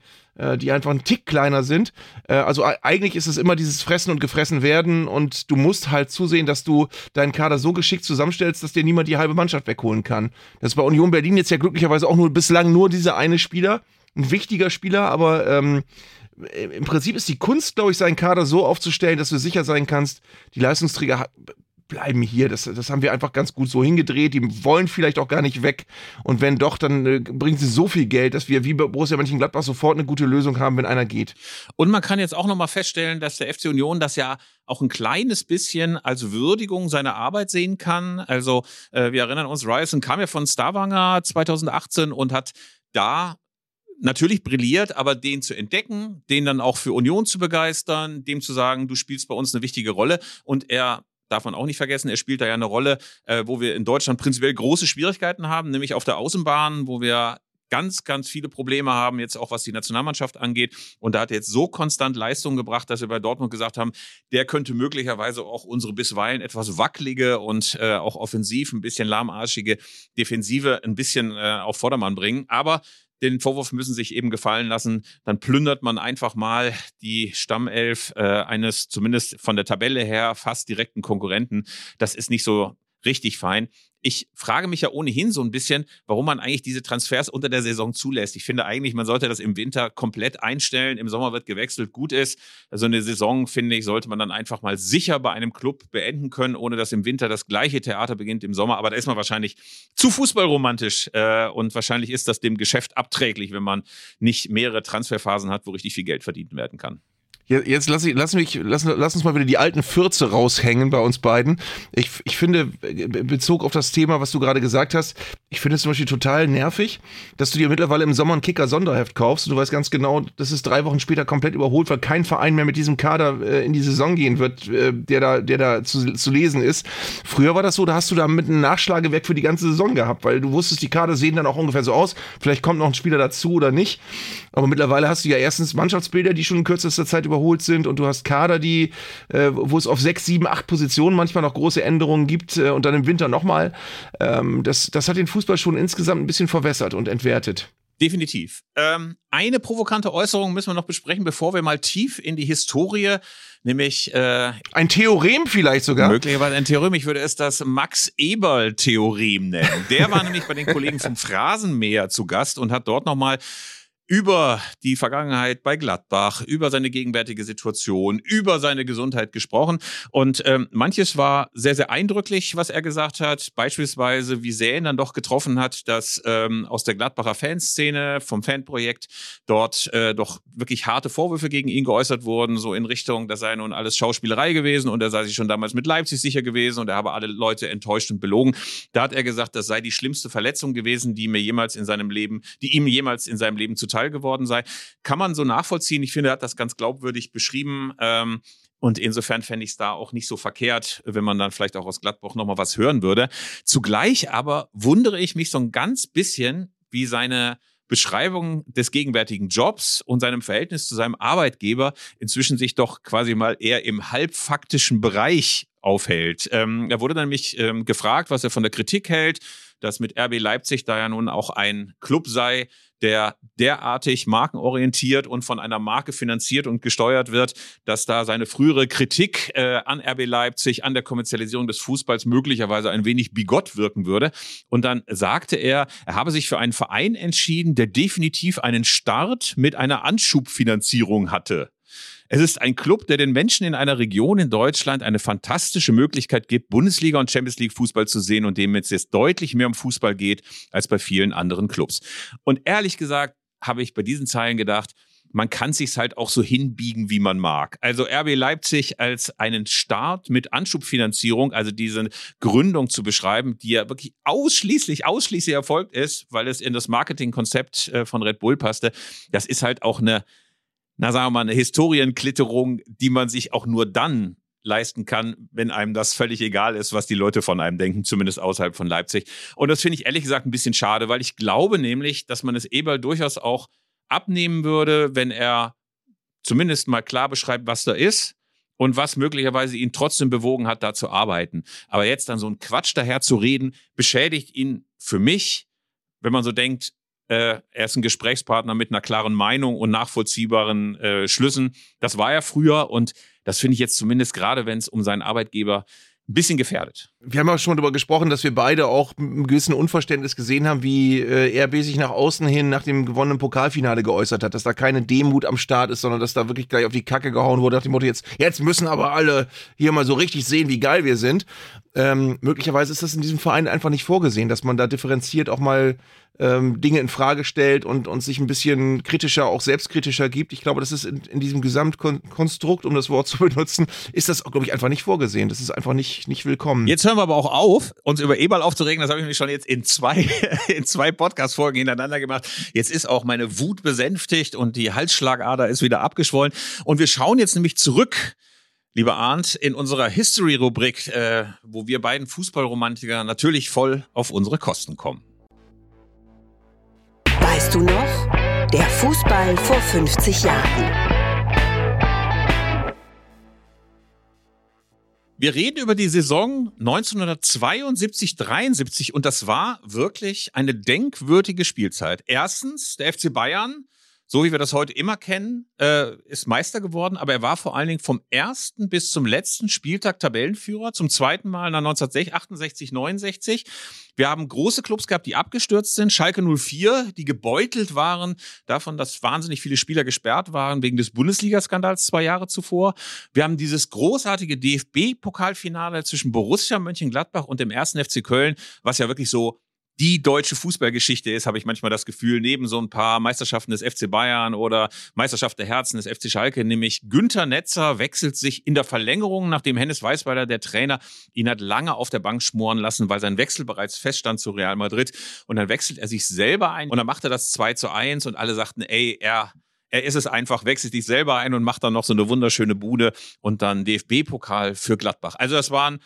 die einfach einen Tick kleiner sind. Äh, also eigentlich ist es immer dieses Fressen und Gefressen werden und du musst halt zusehen, dass du deinen Kader so geschickt zusammenstellst, dass dir niemand die halbe Mannschaft wegholen kann. Das ist bei Union Berlin jetzt ja glücklicherweise auch nur bislang nur dieser eine Spieler, ein wichtiger Spieler, aber ähm, im Prinzip ist die Kunst, glaube ich, seinen Kader so aufzustellen, dass du sicher sein kannst, die Leistungsträger bleiben hier. Das, das haben wir einfach ganz gut so hingedreht. Die wollen vielleicht auch gar nicht weg. Und wenn doch, dann äh, bringen sie so viel Geld, dass wir wie bei Borussia Mönchengladbach sofort eine gute Lösung haben, wenn einer geht.
Und man kann jetzt auch nochmal feststellen, dass der FC Union das ja auch ein kleines bisschen als Würdigung seiner Arbeit sehen kann. Also äh, wir erinnern uns, Ryerson kam ja von Stavanger 2018 und hat da natürlich brilliert, aber den zu entdecken, den dann auch für Union zu begeistern, dem zu sagen, du spielst bei uns eine wichtige Rolle und er darf man auch nicht vergessen, er spielt da ja eine Rolle, äh, wo wir in Deutschland prinzipiell große Schwierigkeiten haben, nämlich auf der Außenbahn, wo wir ganz, ganz viele Probleme haben, jetzt auch was die Nationalmannschaft angeht. Und da hat er jetzt so konstant Leistung gebracht, dass wir bei Dortmund gesagt haben, der könnte möglicherweise auch unsere bisweilen etwas wackelige und äh, auch offensiv ein bisschen lahmarschige Defensive ein bisschen äh, auf Vordermann bringen. Aber den Vorwurf müssen sich eben gefallen lassen. Dann plündert man einfach mal die Stammelf äh, eines zumindest von der Tabelle her fast direkten Konkurrenten. Das ist nicht so richtig fein. Ich frage mich ja ohnehin so ein bisschen, warum man eigentlich diese Transfers unter der Saison zulässt. Ich finde eigentlich, man sollte das im Winter komplett einstellen. Im Sommer wird gewechselt, gut ist. Also eine Saison, finde ich, sollte man dann einfach mal sicher bei einem Club beenden können, ohne dass im Winter das gleiche Theater beginnt im Sommer. Aber da ist man wahrscheinlich zu fußballromantisch äh, und wahrscheinlich ist das dem Geschäft abträglich, wenn man nicht mehrere Transferphasen hat, wo richtig viel Geld verdient werden kann.
Jetzt lass, ich, lass, mich, lass, lass uns mal wieder die alten Fürze raushängen bei uns beiden. Ich, ich finde, Bezug auf das Thema, was du gerade gesagt hast, ich finde es zum Beispiel total nervig, dass du dir mittlerweile im Sommer ein Kicker-Sonderheft kaufst und du weißt ganz genau, das ist drei Wochen später komplett überholt, weil kein Verein mehr mit diesem Kader äh, in die Saison gehen wird, äh, der da, der da zu, zu lesen ist. Früher war das so, da hast du da mit einem Nachschlagewerk für die ganze Saison gehabt, weil du wusstest, die Kader sehen dann auch ungefähr so aus. Vielleicht kommt noch ein Spieler dazu oder nicht. Aber mittlerweile hast du ja erstens Mannschaftsbilder, die schon in kürzester Zeit über überholt sind und du hast Kader, die, äh, wo es auf sechs, sieben, acht Positionen manchmal noch große Änderungen gibt äh, und dann im Winter nochmal. Ähm, das, das hat den Fußball schon insgesamt ein bisschen verwässert und entwertet.
Definitiv. Ähm, eine provokante Äußerung müssen wir noch besprechen, bevor wir mal tief in die Historie, nämlich äh,
ein Theorem vielleicht sogar.
Möglicherweise ein Theorem. Ich würde es das Max Eberl-Theorem nennen. Der war nämlich bei den Kollegen vom Phrasenmäher zu Gast und hat dort nochmal über die Vergangenheit bei Gladbach, über seine gegenwärtige Situation, über seine Gesundheit gesprochen. Und ähm, manches war sehr, sehr eindrücklich, was er gesagt hat. Beispielsweise, wie sehr ihn dann doch getroffen hat, dass ähm, aus der Gladbacher Fanszene, vom Fanprojekt, dort äh, doch wirklich harte Vorwürfe gegen ihn geäußert wurden, so in Richtung, das sei nun alles Schauspielerei gewesen und er sei sich schon damals mit Leipzig sicher gewesen und er habe alle Leute enttäuscht und belogen. Da hat er gesagt, das sei die schlimmste Verletzung gewesen, die mir jemals in seinem Leben, die ihm jemals in seinem Leben zuteil zuteil geworden sei. Kann man so nachvollziehen. Ich finde, er hat das ganz glaubwürdig beschrieben. Ähm, und insofern fände ich es da auch nicht so verkehrt, wenn man dann vielleicht auch aus Gladbach nochmal was hören würde. Zugleich aber wundere ich mich so ein ganz bisschen, wie seine Beschreibung des gegenwärtigen Jobs und seinem Verhältnis zu seinem Arbeitgeber inzwischen sich doch quasi mal eher im halbfaktischen Bereich aufhält. Ähm, er wurde nämlich ähm, gefragt, was er von der Kritik hält, dass mit RB Leipzig da ja nun auch ein Club sei, der derartig markenorientiert und von einer Marke finanziert und gesteuert wird, dass da seine frühere Kritik äh, an RB Leipzig, an der Kommerzialisierung des Fußballs möglicherweise ein wenig bigott wirken würde. Und dann sagte er, er habe sich für einen Verein entschieden, der definitiv einen Start mit einer Anschubfinanzierung hatte. Es ist ein Club, der den Menschen in einer Region in Deutschland eine fantastische Möglichkeit gibt, Bundesliga und Champions League Fußball zu sehen und dem es jetzt deutlich mehr um Fußball geht als bei vielen anderen Clubs. Und ehrlich gesagt habe ich bei diesen Zeilen gedacht, man kann sich's halt auch so hinbiegen, wie man mag. Also RB Leipzig als einen Start mit Anschubfinanzierung, also diese Gründung zu beschreiben, die ja wirklich ausschließlich, ausschließlich erfolgt ist, weil es in das Marketingkonzept äh, von Red Bull passte. Das ist halt auch eine na sagen wir mal, eine Historienklitterung, die man sich auch nur dann leisten kann, wenn einem das völlig egal ist, was die Leute von einem denken, zumindest außerhalb von Leipzig. Und das finde ich ehrlich gesagt ein bisschen schade, weil ich glaube nämlich, dass man es Eberl durchaus auch abnehmen würde, wenn er zumindest mal klar beschreibt, was da ist und was möglicherweise ihn trotzdem bewogen hat, da zu arbeiten. Aber jetzt dann so ein Quatsch daher zu reden, beschädigt ihn für mich, wenn man so denkt, äh, er ist ein Gesprächspartner mit einer klaren Meinung und nachvollziehbaren äh, Schlüssen. Das war er früher und das finde ich jetzt zumindest gerade, wenn es um seinen Arbeitgeber ein bisschen gefährdet.
Wir haben auch schon darüber gesprochen, dass wir beide auch mit einem gewissen Unverständnis gesehen haben, wie äh, RB sich nach außen hin nach dem gewonnenen Pokalfinale geäußert hat, dass da keine Demut am Start ist, sondern dass da wirklich gleich auf die Kacke gehauen wurde, nach dem Motto, jetzt, jetzt müssen aber alle hier mal so richtig sehen, wie geil wir sind. Ähm, möglicherweise ist das in diesem Verein einfach nicht vorgesehen, dass man da differenziert auch mal ähm, Dinge in Frage stellt und, und sich ein bisschen kritischer, auch selbstkritischer gibt. Ich glaube, das ist in, in diesem Gesamtkonstrukt, um das Wort zu benutzen, ist das, glaube ich, einfach nicht vorgesehen. Das ist einfach nicht, nicht willkommen.
Jetzt hören wir aber auch auf, uns über Eberl aufzuregen. Das habe ich nämlich schon jetzt in zwei, in zwei Podcast-Folgen hintereinander gemacht. Jetzt ist auch meine Wut besänftigt und die Halsschlagader ist wieder abgeschwollen. Und wir schauen jetzt nämlich zurück Lieber Arndt, in unserer History-Rubrik, äh, wo wir beiden Fußballromantiker natürlich voll auf unsere Kosten kommen.
Weißt du noch? Der Fußball vor 50 Jahren.
Wir reden über die Saison 1972-73 und das war wirklich eine denkwürdige Spielzeit. Erstens, der FC Bayern so wie wir das heute immer kennen, äh, ist Meister geworden, aber er war vor allen Dingen vom ersten bis zum letzten Spieltag Tabellenführer, zum zweiten Mal nach 1968, 69. Wir haben große Clubs gehabt, die abgestürzt sind. Schalke 04, die gebeutelt waren davon, dass wahnsinnig viele Spieler gesperrt waren wegen des Bundesligaskandals zwei Jahre zuvor. Wir haben dieses großartige DFB-Pokalfinale zwischen Borussia Mönchengladbach und dem ersten FC Köln, was ja wirklich so die deutsche Fußballgeschichte ist, habe ich manchmal das Gefühl, neben so ein paar Meisterschaften des FC Bayern oder Meisterschaft der Herzen des FC Schalke, nämlich Günther Netzer wechselt sich in der Verlängerung, nachdem Hennes Weißweiler, der Trainer, ihn hat lange auf der Bank schmoren lassen, weil sein Wechsel bereits feststand zu Real Madrid. Und dann wechselt er sich selber ein und dann macht er das 2 zu 1 und alle sagten, ey, er er ist es einfach, wechselt sich selber ein und macht dann noch so eine wunderschöne Bude und dann DFB-Pokal für Gladbach. Also das waren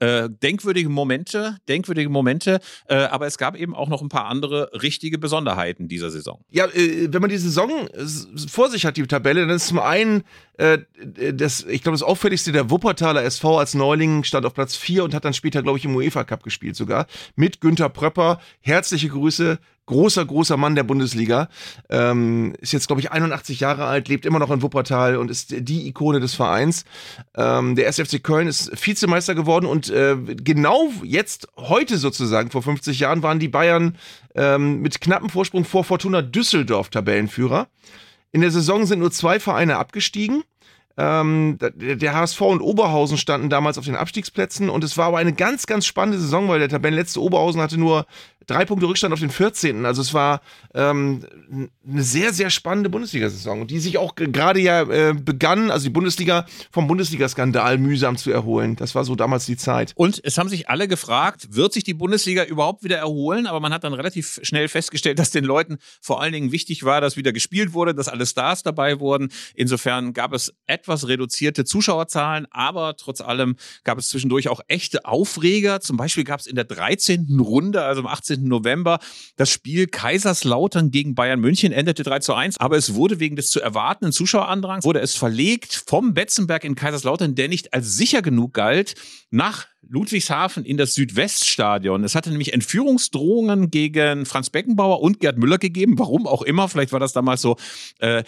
äh, denkwürdige Momente, denkwürdige Momente, äh, aber es gab eben auch noch ein paar andere richtige Besonderheiten dieser Saison.
Ja, äh, wenn man die Saison vor sich hat, die Tabelle, dann ist zum einen äh, das, ich glaube, das auffälligste der Wuppertaler SV als Neuling stand auf Platz 4 und hat dann später, glaube ich, im UEFA Cup gespielt sogar. Mit Günther Pröpper. Herzliche Grüße. Großer, großer Mann der Bundesliga. Ähm, ist jetzt, glaube ich, 81 Jahre alt, lebt immer noch in Wuppertal und ist die Ikone des Vereins. Ähm, der SFC Köln ist Vizemeister geworden und äh, genau jetzt, heute sozusagen, vor 50 Jahren, waren die Bayern ähm, mit knappem Vorsprung vor Fortuna Düsseldorf Tabellenführer. In der Saison sind nur zwei Vereine abgestiegen. Ähm, der HSV und Oberhausen standen damals auf den Abstiegsplätzen und es war aber eine ganz, ganz spannende Saison, weil der Tabellenletzte Oberhausen hatte nur drei Punkte Rückstand auf den 14. Also es war ähm, eine sehr, sehr spannende Bundesliga-Saison, die sich auch gerade ja äh, begann, also die Bundesliga vom Bundesliga-Skandal mühsam zu erholen. Das war so damals die Zeit.
Und es haben sich alle gefragt, wird sich die Bundesliga überhaupt wieder erholen? Aber man hat dann relativ schnell festgestellt, dass den Leuten vor allen Dingen wichtig war, dass wieder gespielt wurde, dass alle Stars dabei wurden. Insofern gab es etwas reduzierte Zuschauerzahlen, aber trotz allem gab es zwischendurch auch echte Aufreger. Zum Beispiel gab es in der 13. Runde, also am 18. 19. November. Das Spiel Kaiserslautern gegen Bayern München endete 3 zu 1, aber es wurde wegen des zu erwartenden Zuschauerandrangs, wurde es verlegt vom Betzenberg in Kaiserslautern, der nicht als sicher genug galt, nach Ludwigshafen in das Südweststadion. Es hatte nämlich Entführungsdrohungen gegen Franz Beckenbauer und Gerd Müller gegeben. Warum auch immer. Vielleicht war das damals so äh,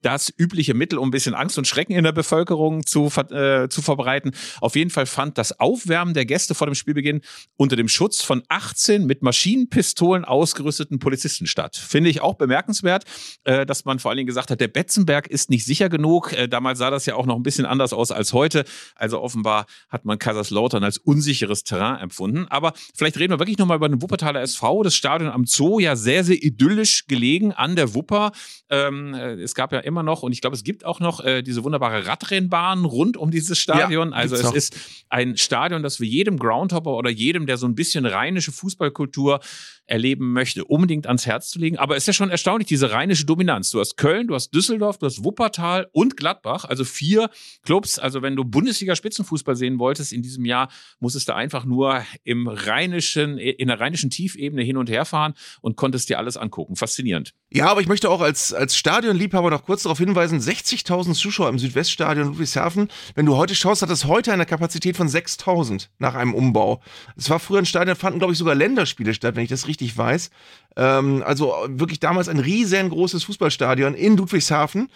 das übliche Mittel, um ein bisschen Angst und Schrecken in der Bevölkerung zu, äh, zu verbreiten. Auf jeden Fall fand das Aufwärmen der Gäste vor dem Spielbeginn unter dem Schutz von 18 mit Maschinenpistolen ausgerüsteten Polizisten statt. Finde ich auch bemerkenswert, äh, dass man vor allen Dingen gesagt hat, der Betzenberg ist nicht sicher genug. Äh, damals sah das ja auch noch ein bisschen anders aus als heute. Also offenbar hat man Kaiserslautern als unsicheres Terrain empfunden. Aber vielleicht reden wir wirklich nochmal über den Wuppertaler SV. Das Stadion am Zoo, ja sehr, sehr idyllisch gelegen an der Wupper. Ähm, äh, es gab ja immer noch, und ich glaube, es gibt auch noch äh, diese wunderbare Radrennbahn rund um dieses Stadion. Ja, also es noch. ist ein Stadion, das wir jedem Groundhopper oder jedem, der so ein bisschen rheinische Fußballkultur erleben möchte, unbedingt ans Herz zu legen. Aber es ist ja schon erstaunlich, diese rheinische Dominanz. Du hast Köln, du hast Düsseldorf, du hast Wuppertal und Gladbach, also vier Clubs. Also wenn du Bundesliga-Spitzenfußball sehen wolltest in diesem Jahr, musstest du einfach nur im rheinischen, in der rheinischen Tiefebene hin und her fahren und konntest dir alles angucken. Faszinierend.
Ja, aber ich möchte auch als, als Stadionliebhaber noch kurz darauf hinweisen, 60.000 Zuschauer im Südweststadion Ludwigshafen. Wenn du heute schaust, hat es heute eine Kapazität von 6.000 nach einem Umbau. Es war früher ein Stadion, fanden glaube ich sogar Länderspiele statt, wenn ich das richtig weiß. Ähm, also wirklich damals ein riesengroßes Fußballstadion in Ludwigshafen.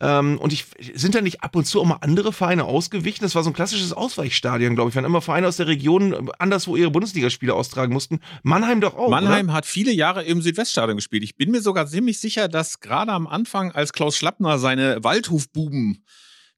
Ähm, und ich sind da nicht ab und zu auch mal andere Vereine ausgewichen. Das war so ein klassisches Ausweichstadion, glaube ich. Wenn immer Vereine aus der Region anderswo ihre Bundesligaspiele austragen mussten. Mannheim doch auch.
Mannheim
oder?
hat viele Jahre im Südweststadion gespielt. Ich bin mir sogar ziemlich sicher, dass gerade am Anfang, als Klaus Schlappner seine Waldhofbuben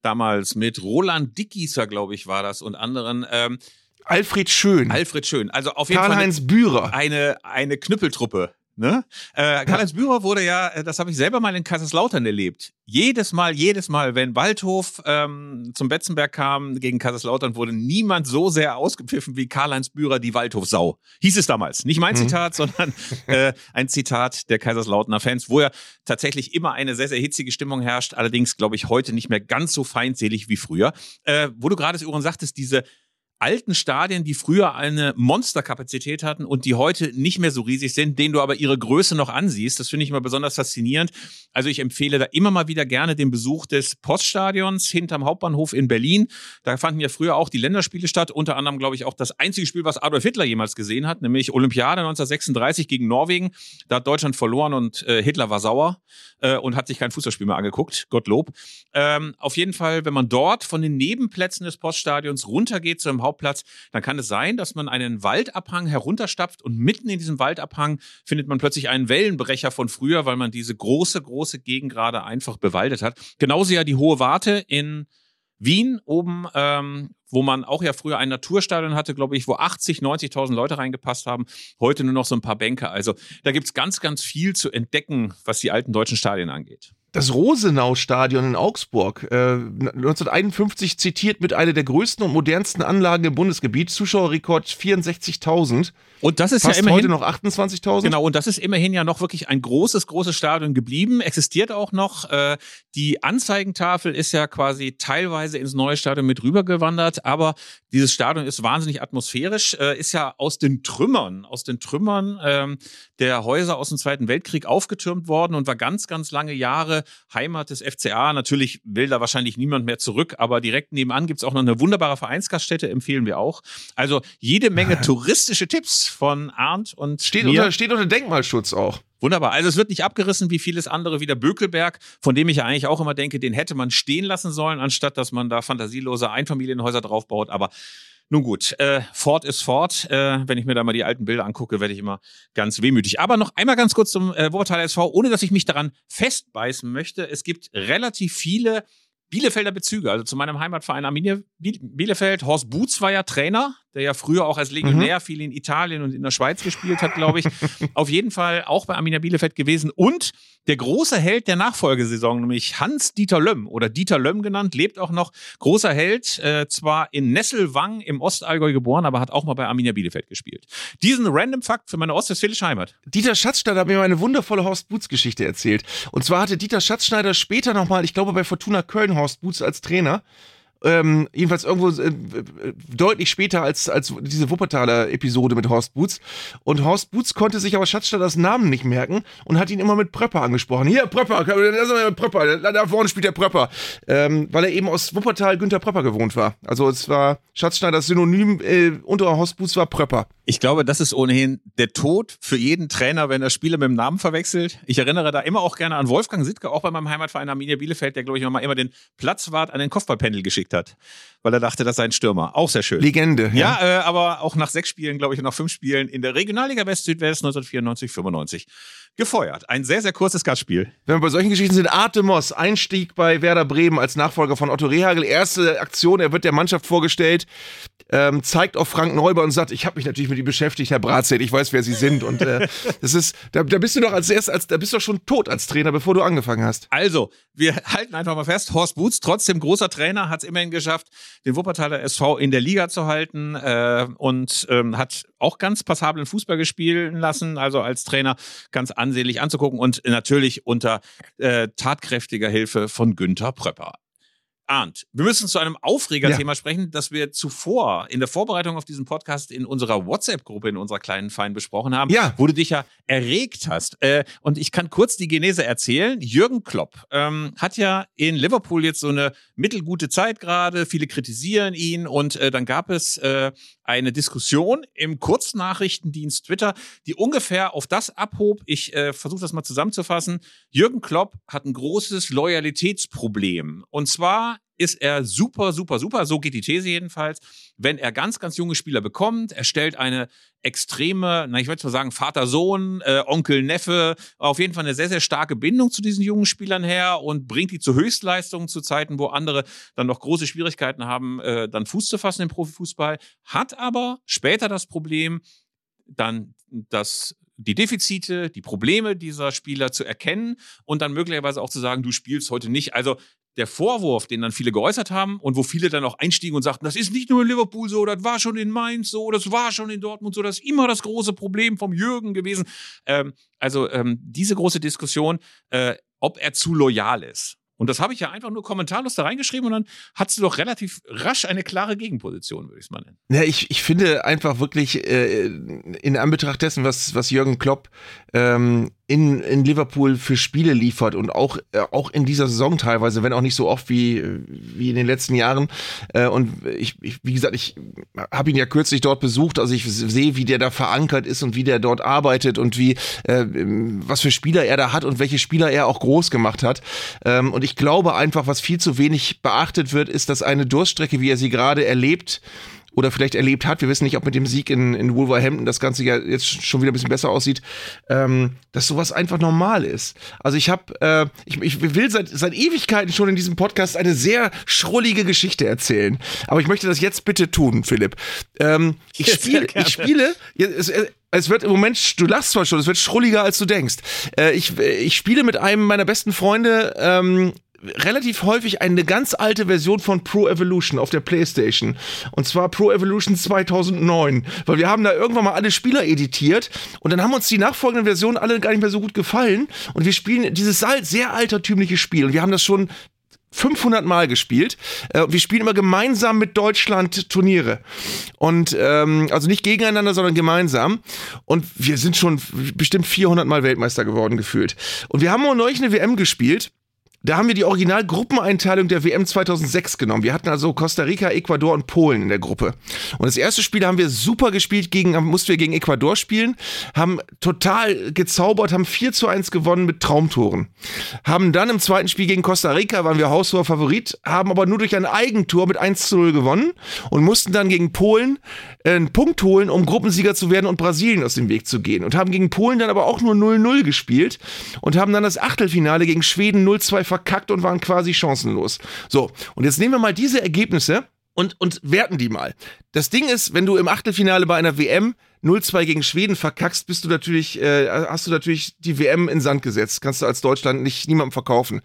damals mit Roland Dickieser, glaube ich, war das und anderen. Ähm,
Alfred Schön.
Alfred Schön. Also auf jeden
Karl-Heinz
Fall.
Bührer.
Eine, eine Knüppeltruppe. Ne? Äh, Karl-Heinz Bührer wurde ja, äh, das habe ich selber mal in Kaiserslautern erlebt. Jedes Mal, jedes Mal, wenn Waldhof ähm, zum Betzenberg kam gegen Kaiserslautern, wurde niemand so sehr ausgepfiffen wie Karl-Heinz Bührer, die Waldhofsau. Hieß es damals. Nicht mein mhm. Zitat, sondern äh, ein Zitat der Kaiserslauterner Fans, wo ja tatsächlich immer eine sehr, sehr hitzige Stimmung herrscht. Allerdings, glaube ich, heute nicht mehr ganz so feindselig wie früher. Äh, wo du gerade übrigens sagtest, diese alten Stadien, die früher eine Monsterkapazität hatten und die heute nicht mehr so riesig sind, denen du aber ihre Größe noch ansiehst. Das finde ich immer besonders faszinierend. Also ich empfehle da immer mal wieder gerne den Besuch des Poststadions hinterm Hauptbahnhof in Berlin. Da fanden ja früher auch die Länderspiele statt, unter anderem glaube ich auch das einzige Spiel, was Adolf Hitler jemals gesehen hat, nämlich Olympiade 1936 gegen Norwegen. Da hat Deutschland verloren und äh, Hitler war sauer äh, und hat sich kein Fußballspiel mehr angeguckt. Gottlob. Ähm, auf jeden Fall, wenn man dort von den Nebenplätzen des Poststadions runtergeht zu einem Hauptplatz, dann kann es sein, dass man einen Waldabhang herunterstapft und mitten in diesem Waldabhang findet man plötzlich einen Wellenbrecher von früher, weil man diese große, große Gegend gerade einfach bewaldet hat. Genauso ja die Hohe Warte in Wien oben, ähm, wo man auch ja früher ein Naturstadion hatte, glaube ich, wo 80, 90.000 Leute reingepasst haben. Heute nur noch so ein paar Bänke. Also da gibt's ganz, ganz viel zu entdecken, was die alten deutschen Stadien angeht.
Das Rosenau-Stadion in Augsburg, äh, 1951 zitiert mit einer der größten und modernsten Anlagen im Bundesgebiet, Zuschauerrekord 64.000.
Und das ist
Fast
ja immerhin
heute noch 28.000.
Genau, und das ist immerhin ja noch wirklich ein großes, großes Stadion geblieben, existiert auch noch. Äh, die Anzeigentafel ist ja quasi teilweise ins neue Stadion mit rübergewandert, aber dieses Stadion ist wahnsinnig atmosphärisch, äh, ist ja aus den Trümmern, aus den Trümmern ähm, der Häuser aus dem Zweiten Weltkrieg aufgetürmt worden und war ganz, ganz lange Jahre Heimat des FCA. Natürlich will da wahrscheinlich niemand mehr zurück, aber direkt nebenan gibt's auch noch eine wunderbare Vereinsgaststätte, empfehlen wir auch. Also jede Menge touristische Tipps von Arndt und
Steht
mir.
unter, steht unter Denkmalschutz auch.
Wunderbar. Also es wird nicht abgerissen wie vieles andere wie der Bökelberg, von dem ich ja eigentlich auch immer denke, den hätte man stehen lassen sollen, anstatt dass man da fantasielose Einfamilienhäuser draufbaut. Aber nun gut, äh, Fort ist Fort. Äh, wenn ich mir da mal die alten Bilder angucke, werde ich immer ganz wehmütig. Aber noch einmal ganz kurz zum äh, Wuppertaler SV, ohne dass ich mich daran festbeißen möchte. Es gibt relativ viele Bielefelder Bezüge, also zu meinem Heimatverein Arminia Biel- Bielefeld. Horst Boots war ja Trainer, der ja früher auch als Legionär viel in Italien und in der Schweiz gespielt hat, glaube ich. Auf jeden Fall auch bei Arminia Bielefeld gewesen. Und der große Held der Nachfolgesaison, nämlich Hans-Dieter Lömm oder Dieter Lömm genannt, lebt auch noch. Großer Held, äh, zwar in Nesselwang im Ostallgäu geboren, aber hat auch mal bei Arminia Bielefeld gespielt. Diesen random Fakt für meine ostwestfälische Heimat.
Dieter Schatzschneider hat mir mal eine wundervolle Horst Boots Geschichte erzählt. Und zwar hatte Dieter Schatzschneider später nochmal, ich glaube bei Fortuna Köln Horst Boots als Trainer. Ähm, jedenfalls irgendwo äh, deutlich später als, als diese Wuppertaler Episode mit Horst Boots. Und Horst Boots konnte sich aber Schatzschneiders Namen nicht merken und hat ihn immer mit Pröpper angesprochen. Hier, Pröpper, da ist mit Pröpper, da, vorne spielt der Pröpper. Ähm, weil er eben aus Wuppertal Günther Pröpper gewohnt war. Also es war Schatzschneiders Synonym äh, unter Horst Boots war Pröpper.
Ich glaube, das ist ohnehin der Tod für jeden Trainer, wenn er Spieler mit dem Namen verwechselt. Ich erinnere da immer auch gerne an Wolfgang Sittke, auch bei meinem Heimatverein Arminia Bielefeld, der, glaube ich, mal immer den Platzwart an den Kopfballpendel geschickt hat, weil er dachte, das sei ein Stürmer. Auch sehr schön.
Legende.
ja, äh, aber auch nach sechs Spielen, glaube ich, und nach fünf Spielen in der Regionalliga West-Südwest 1994, 95 gefeuert. Ein sehr, sehr kurzes Gastspiel.
Wenn wir bei solchen Geschichten sind, Arte Moss, Einstieg bei Werder Bremen als Nachfolger von Otto Rehagel, erste Aktion, er wird der Mannschaft vorgestellt, ähm, zeigt auf Frank Neuber und sagt, ich habe mich natürlich mit ihm beschäftigt, Herr Bratzett, ich weiß, wer Sie sind. Und äh, das ist, da, da bist du doch als erst, als, da bist du schon tot als Trainer, bevor du angefangen hast.
Also, wir halten einfach mal fest, Horst Boots, trotzdem großer Trainer, hat es immerhin geschafft, den Wuppertaler SV in der Liga zu halten äh, und ähm, hat auch ganz passablen Fußball gespielt lassen, also als Trainer ganz ansehnlich anzugucken und natürlich unter äh, tatkräftiger Hilfe von Günther Pröpper. Arndt, wir müssen zu einem Aufregerthema sprechen, das wir zuvor in der Vorbereitung auf diesen Podcast in unserer WhatsApp-Gruppe, in unserer kleinen Fein besprochen haben,
Ja.
wo du dich ja erregt hast. Äh, und ich kann kurz die Genese erzählen. Jürgen Klopp ähm, hat ja in Liverpool jetzt so eine mittelgute Zeit gerade. Viele kritisieren ihn und äh, dann gab es äh, eine Diskussion im Kurznachrichtendienst Twitter, die ungefähr auf das abhob. Ich äh, versuche das mal zusammenzufassen. Jürgen Klopp hat ein großes Loyalitätsproblem. Und zwar ist er super, super, super, so geht die These jedenfalls, wenn er ganz, ganz junge Spieler bekommt, er stellt eine extreme, na ich würde mal sagen, Vater-Sohn, äh, Onkel-Neffe, auf jeden Fall eine sehr, sehr starke Bindung zu diesen jungen Spielern her und bringt die zu Höchstleistungen zu Zeiten, wo andere dann noch große Schwierigkeiten haben, äh, dann Fuß zu fassen im Profifußball, hat aber später das Problem, dann das die Defizite, die Probleme dieser Spieler zu erkennen und dann möglicherweise auch zu sagen, du spielst heute nicht. Also der Vorwurf, den dann viele geäußert haben und wo viele dann auch einstiegen und sagten, das ist nicht nur in Liverpool so, das war schon in Mainz so, das war schon in Dortmund so, das ist immer das große Problem vom Jürgen gewesen. Ähm, also ähm, diese große Diskussion, äh, ob er zu loyal ist. Und das habe ich ja einfach nur kommentarlos da reingeschrieben und dann hat sie doch relativ rasch eine klare Gegenposition, würde ich es mal nennen.
Ja, ich, ich finde einfach wirklich äh, in Anbetracht dessen, was, was Jürgen Klopp ähm, in, in Liverpool für Spiele liefert und auch, äh, auch in dieser Saison teilweise, wenn auch nicht so oft wie, wie in den letzten Jahren. Äh, und ich, ich, wie gesagt, ich habe ihn ja kürzlich dort besucht, also ich sehe, wie der da verankert ist und wie der dort arbeitet und wie äh, was für Spieler er da hat und welche Spieler er auch groß gemacht hat. Ähm, und ich glaube einfach, was viel zu wenig beachtet wird, ist, dass eine Durststrecke, wie er sie gerade erlebt, oder vielleicht erlebt hat. Wir wissen nicht, ob mit dem Sieg in, in Wolverhampton das Ganze ja jetzt schon wieder ein bisschen besser aussieht, ähm, dass sowas einfach normal ist. Also ich habe, äh, ich, ich will seit, seit Ewigkeiten schon in diesem Podcast eine sehr schrullige Geschichte erzählen. Aber ich möchte das jetzt bitte tun, Philipp. Ähm, ich, spiel, ich spiele, es, es wird im Moment, du lachst zwar schon, es wird schrulliger, als du denkst. Äh, ich, ich spiele mit einem meiner besten Freunde ähm, relativ häufig eine ganz alte Version von Pro Evolution auf der Playstation. Und zwar Pro Evolution 2009. Weil wir haben da irgendwann mal alle Spieler editiert und dann haben uns die nachfolgenden Versionen alle gar nicht mehr so gut gefallen. Und wir spielen dieses sehr altertümliche Spiel. Und wir haben das schon 500 Mal gespielt. Äh, wir spielen immer gemeinsam mit Deutschland Turniere. Und ähm, also nicht gegeneinander, sondern gemeinsam. Und wir sind schon bestimmt 400 Mal Weltmeister geworden gefühlt. Und wir haben auch neulich eine WM gespielt. Da haben wir die Originalgruppeneinteilung der WM 2006 genommen. Wir hatten also Costa Rica, Ecuador und Polen in der Gruppe. Und das erste Spiel haben wir super gespielt, gegen, mussten wir gegen Ecuador spielen, haben total gezaubert, haben 4 zu 1 gewonnen mit Traumtoren. Haben dann im zweiten Spiel gegen Costa Rica, waren wir haushoher Favorit, haben aber nur durch ein Eigentor mit 1 zu 0 gewonnen und mussten dann gegen Polen äh, einen Punkt holen, um Gruppensieger zu werden und Brasilien aus dem Weg zu gehen. Und haben gegen Polen dann aber auch nur 0-0 gespielt und haben dann das Achtelfinale gegen Schweden 0-2 verkackt und waren quasi chancenlos. So, und jetzt nehmen wir mal diese Ergebnisse und, und werten die mal. Das Ding ist, wenn du im Achtelfinale bei einer WM 0-2 gegen Schweden verkackst, bist du natürlich, äh, hast du natürlich die WM in Sand gesetzt. Kannst du als Deutschland nicht niemandem verkaufen.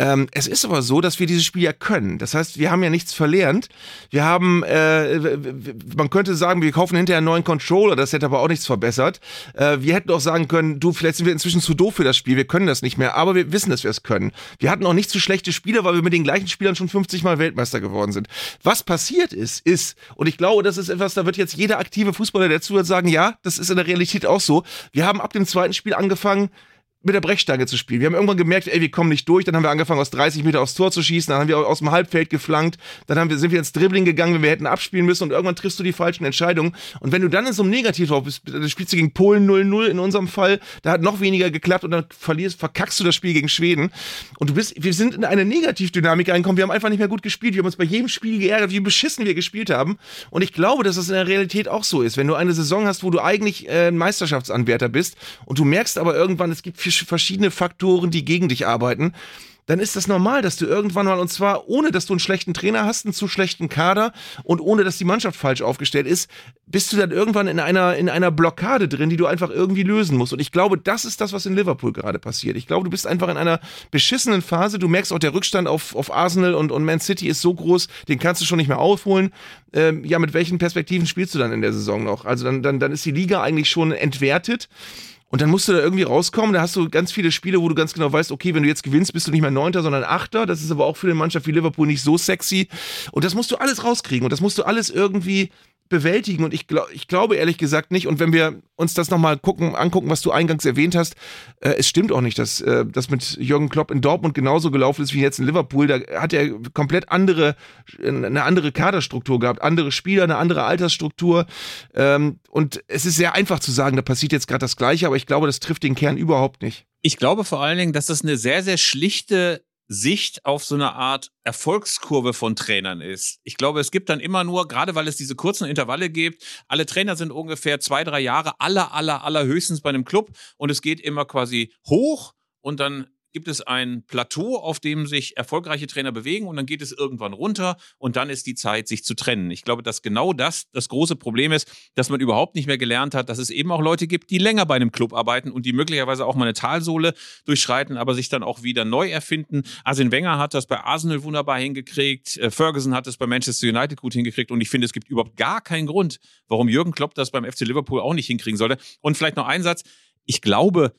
Ähm, es ist aber so, dass wir dieses Spiel ja können. Das heißt, wir haben ja nichts verlernt. Wir haben, äh, man könnte sagen, wir kaufen hinterher einen neuen Controller, das hätte aber auch nichts verbessert. Äh, wir hätten auch sagen können, du, vielleicht sind wir inzwischen zu doof für das Spiel, wir können das nicht mehr, aber wir wissen, dass wir es können. Wir hatten auch nicht so schlechte Spieler, weil wir mit den gleichen Spielern schon 50 Mal Weltmeister geworden sind. Was passiert ist, ist, und ich glaube, das ist etwas, da wird jetzt jeder aktive Fußballer, der zuhört, sagen, ja, das ist in der Realität auch so. Wir haben ab dem zweiten Spiel angefangen, mit der Brechstange zu spielen. Wir haben irgendwann gemerkt, ey, wir kommen nicht durch. Dann haben wir angefangen, aus 30 Meter aufs Tor zu schießen. Dann haben wir aus dem Halbfeld geflankt. Dann haben wir, sind wir ins Dribbling gegangen, wenn wir hätten abspielen müssen. Und irgendwann triffst du die falschen Entscheidungen. Und wenn du dann in so einem Negativlauf bist, dann spielst du gegen Polen 0-0 in unserem Fall. Da hat noch weniger geklappt und dann verlierst, verkackst du das Spiel gegen Schweden. Und du bist, wir sind in eine Negativdynamik reingekommen. Wir haben einfach nicht mehr gut gespielt. Wir haben uns bei jedem Spiel geärgert, wie beschissen wir gespielt haben. Und ich glaube, dass das in der Realität auch so ist. Wenn du eine Saison hast, wo du eigentlich äh, Meisterschaftsanwärter bist und du merkst aber irgendwann, es gibt verschiedene Faktoren, die gegen dich arbeiten, dann ist das normal, dass du irgendwann mal, und zwar ohne, dass du einen schlechten Trainer hast, einen zu schlechten Kader und ohne, dass die Mannschaft falsch aufgestellt ist, bist du dann irgendwann in einer, in einer Blockade drin, die du einfach irgendwie lösen musst. Und ich glaube, das ist das, was in Liverpool gerade passiert. Ich glaube, du bist einfach in einer beschissenen Phase. Du merkst auch, der Rückstand auf, auf Arsenal und, und Man City ist so groß, den kannst du schon nicht mehr aufholen. Ähm, ja, mit welchen Perspektiven spielst du dann in der Saison noch? Also dann, dann, dann ist die Liga eigentlich schon entwertet. Und dann musst du da irgendwie rauskommen. Da hast du ganz viele Spiele, wo du ganz genau weißt, okay, wenn du jetzt gewinnst, bist du nicht mehr Neunter, sondern Achter. Das ist aber auch für eine Mannschaft wie Liverpool nicht so sexy. Und das musst du alles rauskriegen. Und das musst du alles irgendwie bewältigen. Und ich, glaub, ich glaube ehrlich gesagt nicht. Und wenn wir uns das nochmal gucken, angucken, was du eingangs erwähnt hast, äh, es stimmt auch nicht, dass äh, das mit Jürgen Klopp in Dortmund genauso gelaufen ist wie jetzt in Liverpool. Da hat er komplett andere, eine andere Kaderstruktur gehabt, andere Spieler, eine andere Altersstruktur. Ähm, und es ist sehr einfach zu sagen, da passiert jetzt gerade das Gleiche, aber ich glaube, das trifft den Kern überhaupt nicht.
Ich glaube vor allen Dingen, dass das eine sehr, sehr schlichte Sicht auf so eine Art Erfolgskurve von Trainern ist. Ich glaube, es gibt dann immer nur, gerade weil es diese kurzen Intervalle gibt, alle Trainer sind ungefähr zwei, drei Jahre, aller, aller, aller höchstens bei einem Club und es geht immer quasi hoch und dann gibt es ein Plateau, auf dem sich erfolgreiche Trainer bewegen und dann geht es irgendwann runter und dann ist die Zeit, sich zu trennen. Ich glaube, dass genau das das große Problem ist, dass man überhaupt nicht mehr gelernt hat, dass es eben auch Leute gibt, die länger bei einem Club arbeiten und die möglicherweise auch mal eine Talsohle durchschreiten, aber sich dann auch wieder neu erfinden. Arsene Wenger hat das bei Arsenal wunderbar hingekriegt, äh, Ferguson hat es bei Manchester United gut hingekriegt und ich finde, es gibt überhaupt gar keinen Grund, warum Jürgen Klopp das beim FC Liverpool auch nicht hinkriegen sollte. Und vielleicht noch ein Satz. Ich glaube,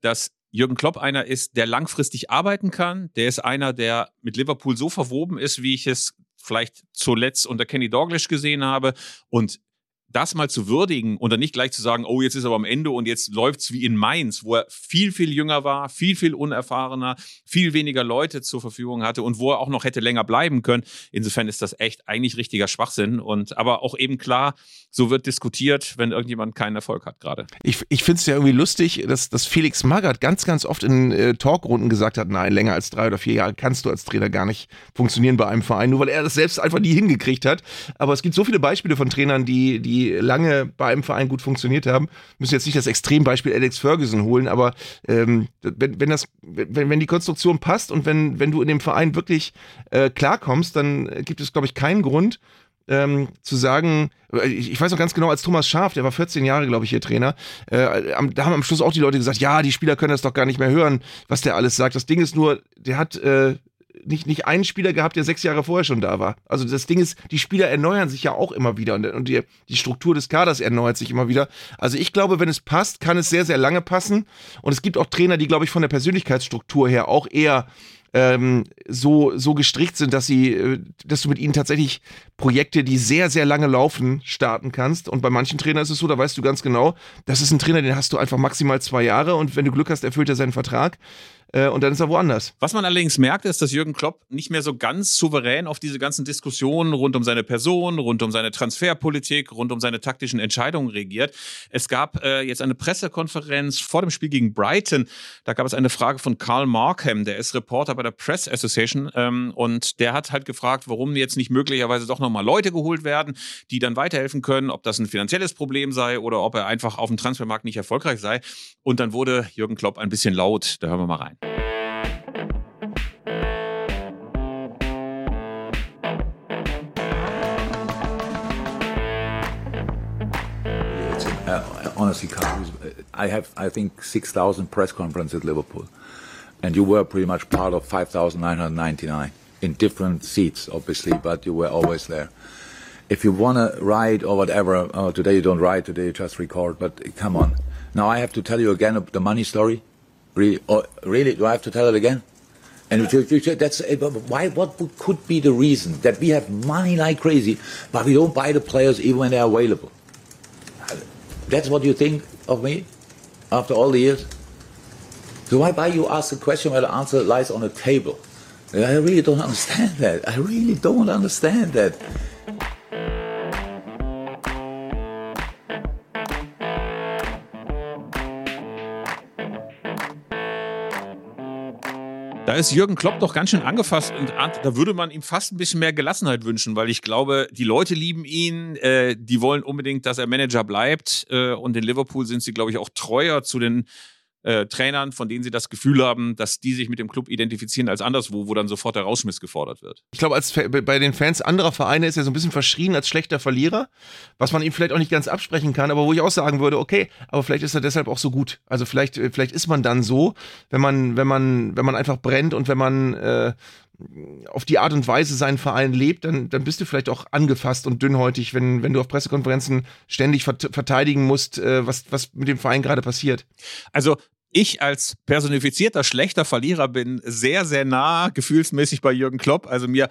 dass Jürgen Klopp einer ist, der langfristig arbeiten kann. Der ist einer, der mit Liverpool so verwoben ist, wie ich es vielleicht zuletzt unter Kenny Douglas gesehen habe. Und das mal zu würdigen und dann nicht gleich zu sagen, oh, jetzt ist aber am Ende und jetzt läuft's wie in Mainz, wo er viel, viel jünger war, viel, viel unerfahrener, viel weniger Leute zur Verfügung hatte und wo er auch noch hätte länger bleiben können. Insofern ist das echt eigentlich richtiger Schwachsinn und aber auch eben klar, so wird diskutiert, wenn irgendjemand keinen Erfolg hat gerade.
Ich, ich finde es ja irgendwie lustig, dass, dass Felix Magath ganz, ganz oft in äh, Talkrunden gesagt hat, nein, länger als drei oder vier Jahre kannst du als Trainer gar nicht funktionieren bei einem Verein, nur weil er das selbst einfach nie hingekriegt hat. Aber es gibt so viele Beispiele von Trainern, die, die lange bei einem Verein gut funktioniert haben. Müssen jetzt nicht das Extrembeispiel Alex Ferguson holen, aber ähm, wenn, wenn, das, wenn, wenn die Konstruktion passt und wenn, wenn du in dem Verein wirklich äh, klarkommst, dann gibt es, glaube ich, keinen Grund, ähm, zu sagen, ich, ich, weiß noch ganz genau, als Thomas Schaf, der war 14 Jahre, glaube ich, hier Trainer, äh, am, da haben am Schluss auch die Leute gesagt, ja, die Spieler können das doch gar nicht mehr hören, was der alles sagt. Das Ding ist nur, der hat äh, nicht, nicht einen Spieler gehabt, der sechs Jahre vorher schon da war. Also das Ding ist, die Spieler erneuern sich ja auch immer wieder und, und die, die Struktur des Kaders erneuert sich immer wieder. Also ich glaube, wenn es passt, kann es sehr, sehr lange passen. Und es gibt auch Trainer, die, glaube ich, von der Persönlichkeitsstruktur her auch eher ähm, so, so gestrickt sind, dass sie, äh, dass du mit ihnen tatsächlich Projekte, die sehr, sehr lange laufen, starten kannst. Und bei manchen Trainern ist es so, da weißt du ganz genau, das ist ein Trainer, den hast du einfach maximal zwei Jahre und wenn du Glück hast, erfüllt er seinen Vertrag äh, und dann ist er woanders.
Was man allerdings merkt, ist, dass Jürgen Klopp nicht mehr so ganz souverän auf diese ganzen Diskussionen rund um seine Person, rund um seine Transferpolitik, rund um seine taktischen Entscheidungen regiert. Es gab äh, jetzt eine Pressekonferenz vor dem Spiel gegen Brighton. Da gab es eine Frage von Karl Markham, der ist Reporter bei der Press Association ähm, und der hat halt gefragt, warum jetzt nicht möglicherweise doch nochmal Leute geholt werden, die dann weiterhelfen können, ob das ein finanzielles Problem sei oder ob er einfach auf dem Transfermarkt nicht erfolgreich sei. Und dann wurde Jürgen Klopp ein bisschen laut. Da hören wir mal rein.
I have, I think, 6,000 press conferences at Liverpool. And you were pretty much part of 5,999 in different seats, obviously, but you were always there. If you want to write or whatever, oh, today you don't write, today you just record, but come on. Now I have to tell you again the money story. Really, oh, really? Do I have to tell it again? And that's eh, why. What could be the reason that we have money like crazy, but we don't buy the players even when they're available? That's what you think of me after all the years. So why, why you ask a question where the answer lies on a table? I really don't understand that. I really don't understand that.
Da ist Jürgen Klopp doch ganz schön angefasst und da würde man ihm fast ein bisschen mehr Gelassenheit wünschen, weil ich glaube, die Leute lieben ihn, äh, die wollen unbedingt, dass er Manager bleibt äh, und in Liverpool sind sie, glaube ich, auch treuer zu den äh, Trainern, von denen sie das Gefühl haben, dass die sich mit dem Club identifizieren als anderswo, wo dann sofort der Rausschmiss gefordert wird.
Ich glaube, als bei den Fans anderer Vereine ist er so ein bisschen verschrien als schlechter Verlierer, was man ihm vielleicht auch nicht ganz absprechen kann, aber wo ich auch sagen würde, okay, aber vielleicht ist er deshalb auch so gut. Also vielleicht, äh, vielleicht ist man dann so, wenn man, wenn man, wenn man einfach brennt und wenn man äh, auf die Art und Weise seinen Verein lebt, dann, dann bist du vielleicht auch angefasst und dünnhäutig, wenn, wenn du auf Pressekonferenzen ständig verteidigen musst, äh, was, was mit dem Verein gerade passiert.
Also ich als personifizierter schlechter Verlierer bin sehr, sehr nah gefühlsmäßig bei Jürgen Klopp. Also mir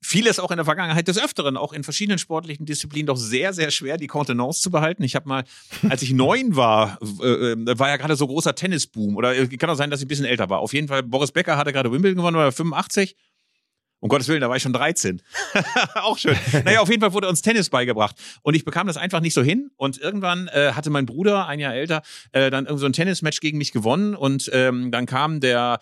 fiel es auch in der Vergangenheit des Öfteren, auch in verschiedenen sportlichen Disziplinen, doch sehr, sehr schwer, die Kontenance zu behalten. Ich habe mal, als ich neun war, äh, war ja gerade so großer Tennisboom. Oder äh, kann auch sein, dass ich ein bisschen älter war. Auf jeden Fall, Boris Becker hatte gerade Wimbledon gewonnen, war 85. Um Gottes Willen, da war ich schon 13. auch schön. Naja, auf jeden Fall wurde uns Tennis beigebracht. Und ich bekam das einfach nicht so hin. Und irgendwann äh, hatte mein Bruder, ein Jahr älter, äh, dann irgend so ein Tennismatch gegen mich gewonnen. Und ähm, dann kam der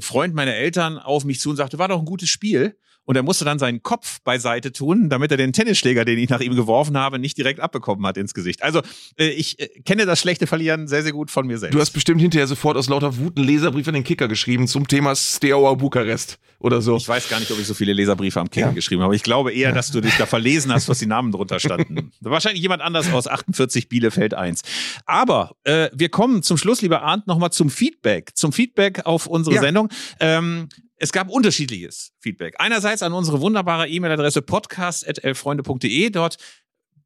Freund meiner Eltern auf mich zu und sagte, war doch ein gutes Spiel und er musste dann seinen Kopf beiseite tun, damit er den Tennisschläger, den ich nach ihm geworfen habe, nicht direkt abbekommen hat ins Gesicht. Also äh, ich äh, kenne das schlechte Verlieren sehr, sehr gut von mir selbst.
Du hast bestimmt hinterher sofort aus lauter Wut einen Leserbrief an den Kicker geschrieben zum Thema Steaua Bukarest oder so.
Ich weiß gar nicht, ob ich so viele Leserbriefe am Kicker ja. geschrieben habe, aber ich glaube eher, dass du dich da verlesen hast, was die Namen drunter standen. Wahrscheinlich jemand anders aus 48 Bielefeld 1. Aber äh, wir kommen zum Schluss, lieber Arndt, nochmal zum Feedback. Zum Feedback auf unsere ja. Sendung. Ähm, es gab unterschiedliches Feedback. Einerseits an unsere wunderbare E-Mail-Adresse podcast.elfreunde.de. Dort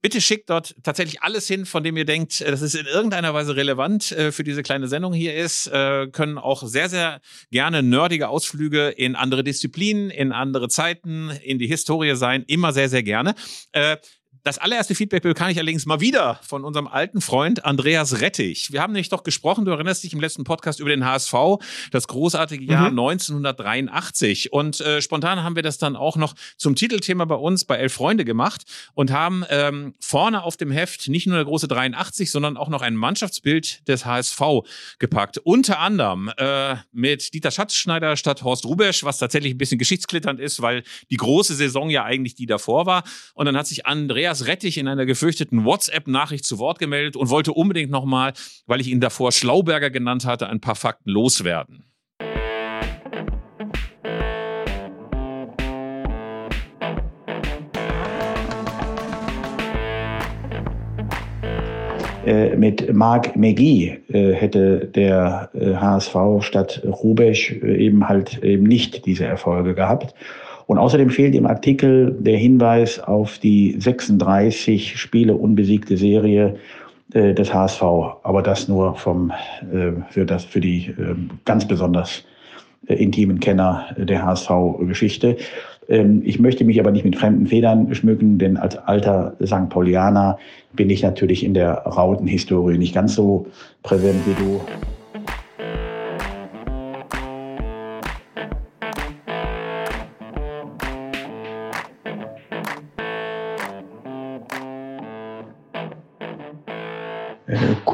Bitte schickt dort tatsächlich alles hin, von dem ihr denkt, äh, dass es in irgendeiner Weise relevant äh, für diese kleine Sendung hier ist. Äh, können auch sehr, sehr gerne nerdige Ausflüge in andere Disziplinen, in andere Zeiten, in die Historie sein. Immer sehr, sehr gerne. Äh, das allererste Feedback bekam ich allerdings mal wieder von unserem alten Freund Andreas Rettich. Wir haben nämlich doch gesprochen, du erinnerst dich im letzten Podcast über den HSV, das großartige Jahr mhm. 1983. Und äh, spontan haben wir das dann auch noch zum Titelthema bei uns bei Elf Freunde gemacht und haben ähm, vorne auf dem Heft nicht nur der große 83, sondern auch noch ein Mannschaftsbild des HSV gepackt. Unter anderem äh, mit Dieter Schatzschneider statt Horst Rubesch, was tatsächlich ein bisschen geschichtsklitternd ist, weil die große Saison ja eigentlich die davor war. Und dann hat sich Andreas Andreas Rettich in einer gefürchteten WhatsApp-Nachricht zu Wort gemeldet und wollte unbedingt nochmal, weil ich ihn davor Schlauberger genannt hatte, ein paar Fakten loswerden.
Äh, mit Marc Megui äh, hätte der HSV äh, statt Rubesch eben halt eben nicht diese Erfolge gehabt. Und außerdem fehlt im Artikel der Hinweis auf die 36 Spiele unbesiegte Serie äh, des HSV. Aber das nur vom, äh, für, das, für die äh, ganz besonders äh, intimen Kenner der HSV-Geschichte. Ähm, ich möchte mich aber nicht mit fremden Federn schmücken, denn als alter St. Paulianer bin ich natürlich in der Rautenhistorie nicht ganz so präsent wie du.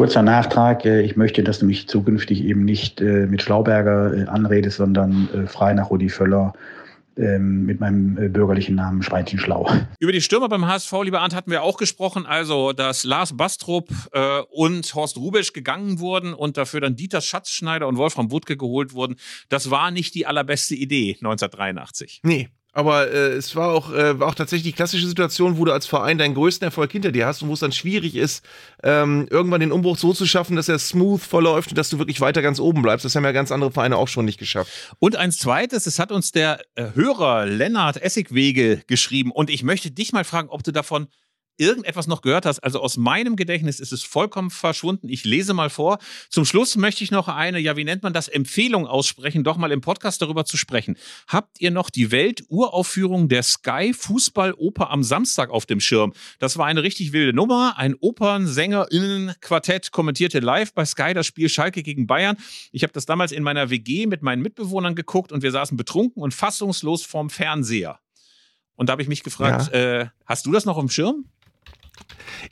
Kurzer Nachtrag. Äh, ich möchte, dass du mich zukünftig eben nicht äh, mit Schlauberger äh, anredest, sondern frei nach Rudi Völler ähm, mit meinem bürgerlichen Namen Schweinchen Schlau.
Über die Stürmer beim HSV, lieber Arndt, hatten wir auch gesprochen. Also, dass Lars Bastrup äh, und Horst Rubesch gegangen wurden und dafür dann Dieter Schatzschneider und Wolfram Wuttke geholt wurden, das war nicht die allerbeste Idee 1983.
Nee, aber äh, es war auch, äh, war auch tatsächlich die klassische Situation, wo du als Verein deinen größten Erfolg hinter dir hast und wo es dann schwierig ist, ähm, irgendwann den Umbruch so zu schaffen, dass er smooth verläuft und dass du wirklich weiter ganz oben bleibst. Das haben ja ganz andere Vereine auch schon nicht geschafft.
Und eins zweites, es hat uns der äh, Hörer Lennart Essigwege geschrieben und ich möchte dich mal fragen, ob du davon irgendetwas noch gehört hast. Also aus meinem Gedächtnis ist es vollkommen verschwunden. Ich lese mal vor. Zum Schluss möchte ich noch eine, ja, wie nennt man das, Empfehlung aussprechen, doch mal im Podcast darüber zu sprechen. Habt ihr noch die Welturaufführung der Sky Fußballoper am Samstag auf dem Schirm? Das war eine richtig wilde Nummer. Ein Opernsängerinnenquartett kommentierte live bei Sky das Spiel Schalke gegen Bayern. Ich habe das damals in meiner WG mit meinen Mitbewohnern geguckt und wir saßen betrunken und fassungslos vorm Fernseher. Und da habe ich mich gefragt, ja. äh, hast du das noch im Schirm?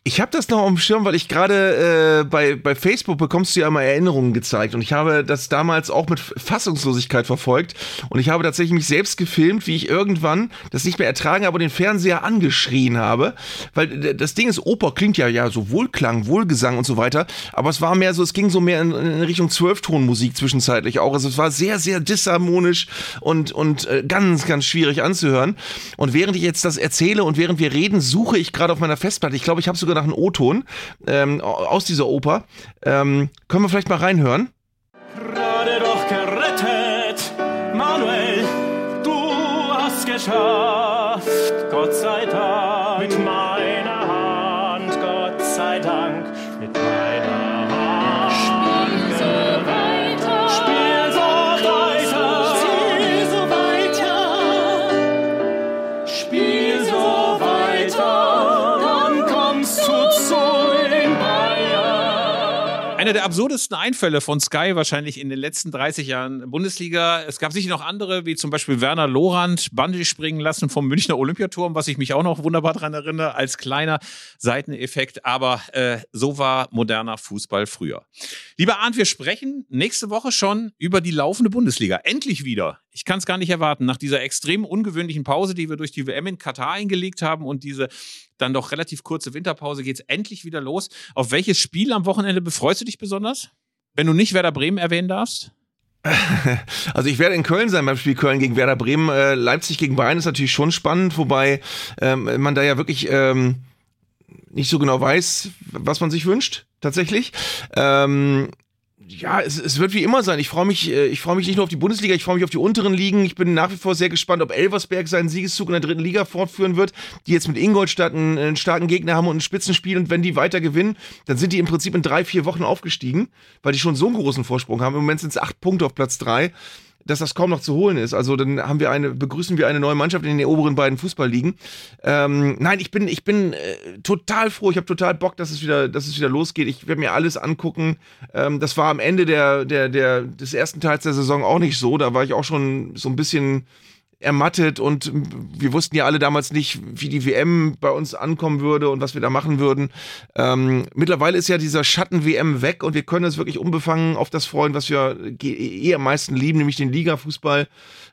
Ich habe das noch auf dem Schirm, weil ich gerade äh, bei, bei Facebook bekommst du ja immer Erinnerungen gezeigt und ich habe das damals auch mit Fassungslosigkeit verfolgt und ich habe tatsächlich mich selbst gefilmt, wie ich irgendwann das nicht mehr ertragen und den Fernseher angeschrien habe, weil das Ding ist, Oper klingt ja ja so Wohlklang, Wohlgesang und so weiter, aber es war mehr so, es ging so mehr in, in Richtung Zwölftonmusik zwischenzeitlich auch, also es war sehr, sehr disharmonisch und, und äh, ganz, ganz schwierig anzuhören und während ich jetzt das erzähle und während wir reden, suche ich gerade auf meiner Festplatte, ich glaube, ich habe sogar nach einem O-Ton ähm, aus dieser Oper. Ähm, können wir vielleicht mal reinhören? Gerade doch gerettet, Manuel, du hast geschafft,
Einer der absurdesten Einfälle von Sky wahrscheinlich in den letzten 30 Jahren Bundesliga. Es gab sicher noch andere, wie zum Beispiel Werner Lorand, Bungee springen lassen vom Münchner Olympiaturm, was ich mich auch noch wunderbar daran erinnere, als kleiner Seiteneffekt. Aber äh, so war moderner Fußball früher. Lieber Arndt, wir sprechen nächste Woche schon über die laufende Bundesliga. Endlich wieder. Ich kann es gar nicht erwarten. Nach dieser extrem ungewöhnlichen Pause, die wir durch die WM in Katar eingelegt haben und diese dann doch relativ kurze Winterpause geht es endlich wieder los. Auf welches Spiel am Wochenende befreust du dich besonders? Wenn du nicht Werder Bremen erwähnen darfst?
Also ich werde in Köln sein beim Spiel Köln gegen Werder Bremen. Äh, Leipzig gegen Bayern ist natürlich schon spannend, wobei ähm, man da ja wirklich ähm, nicht so genau weiß, was man sich wünscht, tatsächlich. Ähm, ja, es, es wird wie immer sein. Ich freue mich, äh, ich freue mich nicht nur auf die Bundesliga, ich freue mich auf die unteren Ligen. Ich bin nach wie vor sehr gespannt, ob Elversberg seinen Siegeszug in der dritten Liga fortführen wird, die jetzt mit Ingolstadt einen, einen starken Gegner haben und ein Spitzenspiel. Und wenn die weiter gewinnen, dann sind die im Prinzip in drei, vier Wochen aufgestiegen, weil die schon so einen großen Vorsprung haben. Im Moment sind es acht Punkte auf Platz drei dass das kaum noch zu holen ist. Also dann haben wir eine, begrüßen wir eine neue Mannschaft in den oberen beiden Fußballligen. Ähm, nein, ich bin, ich bin äh, total froh. Ich habe total Bock, dass es wieder, dass es wieder losgeht. Ich werde mir alles angucken. Ähm, das war am Ende der, der, der, des ersten Teils der Saison auch nicht so. Da war ich auch schon so ein bisschen ermattet und wir wussten ja alle damals nicht, wie die WM bei uns ankommen würde und was wir da machen würden. Ähm, mittlerweile ist ja dieser Schatten-WM weg und wir können uns wirklich unbefangen auf das freuen, was wir eh am meisten lieben, nämlich den Liga-Fußball.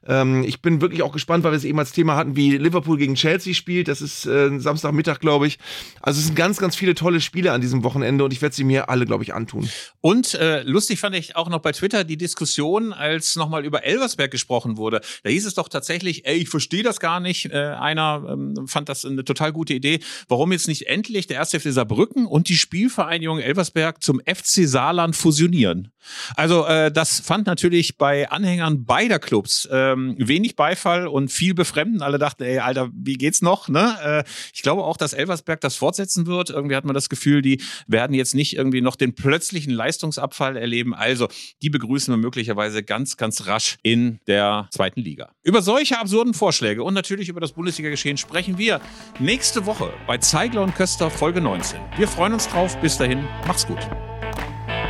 Ähm, ich bin wirklich auch gespannt, weil wir es eben als Thema hatten, wie Liverpool gegen Chelsea spielt. Das ist äh, Samstagmittag, glaube ich. Also es sind ganz, ganz viele tolle Spiele an diesem Wochenende und ich werde sie mir alle, glaube ich, antun.
Und äh, lustig fand ich auch noch bei Twitter die Diskussion, als nochmal über Elversberg gesprochen wurde. Da hieß es doch tatsächlich, ey, ich verstehe das gar nicht. Äh, einer ähm, fand das eine total gute Idee. Warum jetzt nicht endlich der erste FC Saarbrücken und die Spielvereinigung Elversberg zum FC Saarland fusionieren? Also äh, das fand natürlich bei Anhängern beider Clubs ähm, wenig Beifall und viel Befremden. Alle dachten, ey, Alter, wie geht's noch? Ne? Äh, ich glaube auch, dass Elversberg das fortsetzen wird. Irgendwie hat man das Gefühl, die werden jetzt nicht irgendwie noch den plötzlichen Leistungsabfall erleben. Also die begrüßen wir möglicherweise ganz, ganz rasch in der zweiten Liga. Über solche absurden Vorschläge und natürlich über das Bundesliga-Geschehen sprechen wir nächste Woche bei Zeigler und Köster Folge 19. Wir freuen uns drauf. Bis dahin, macht's gut.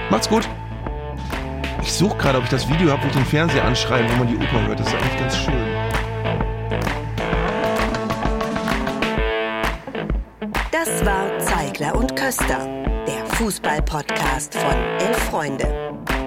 Macht's gut. Ich suche gerade, ob ich das Video habe, wo ich den Fernseher anschreibe, wo man die Oper hört. Das ist eigentlich ganz schön.
Das war Zeigler und Köster, der Fußball-Podcast von Elf Freunde.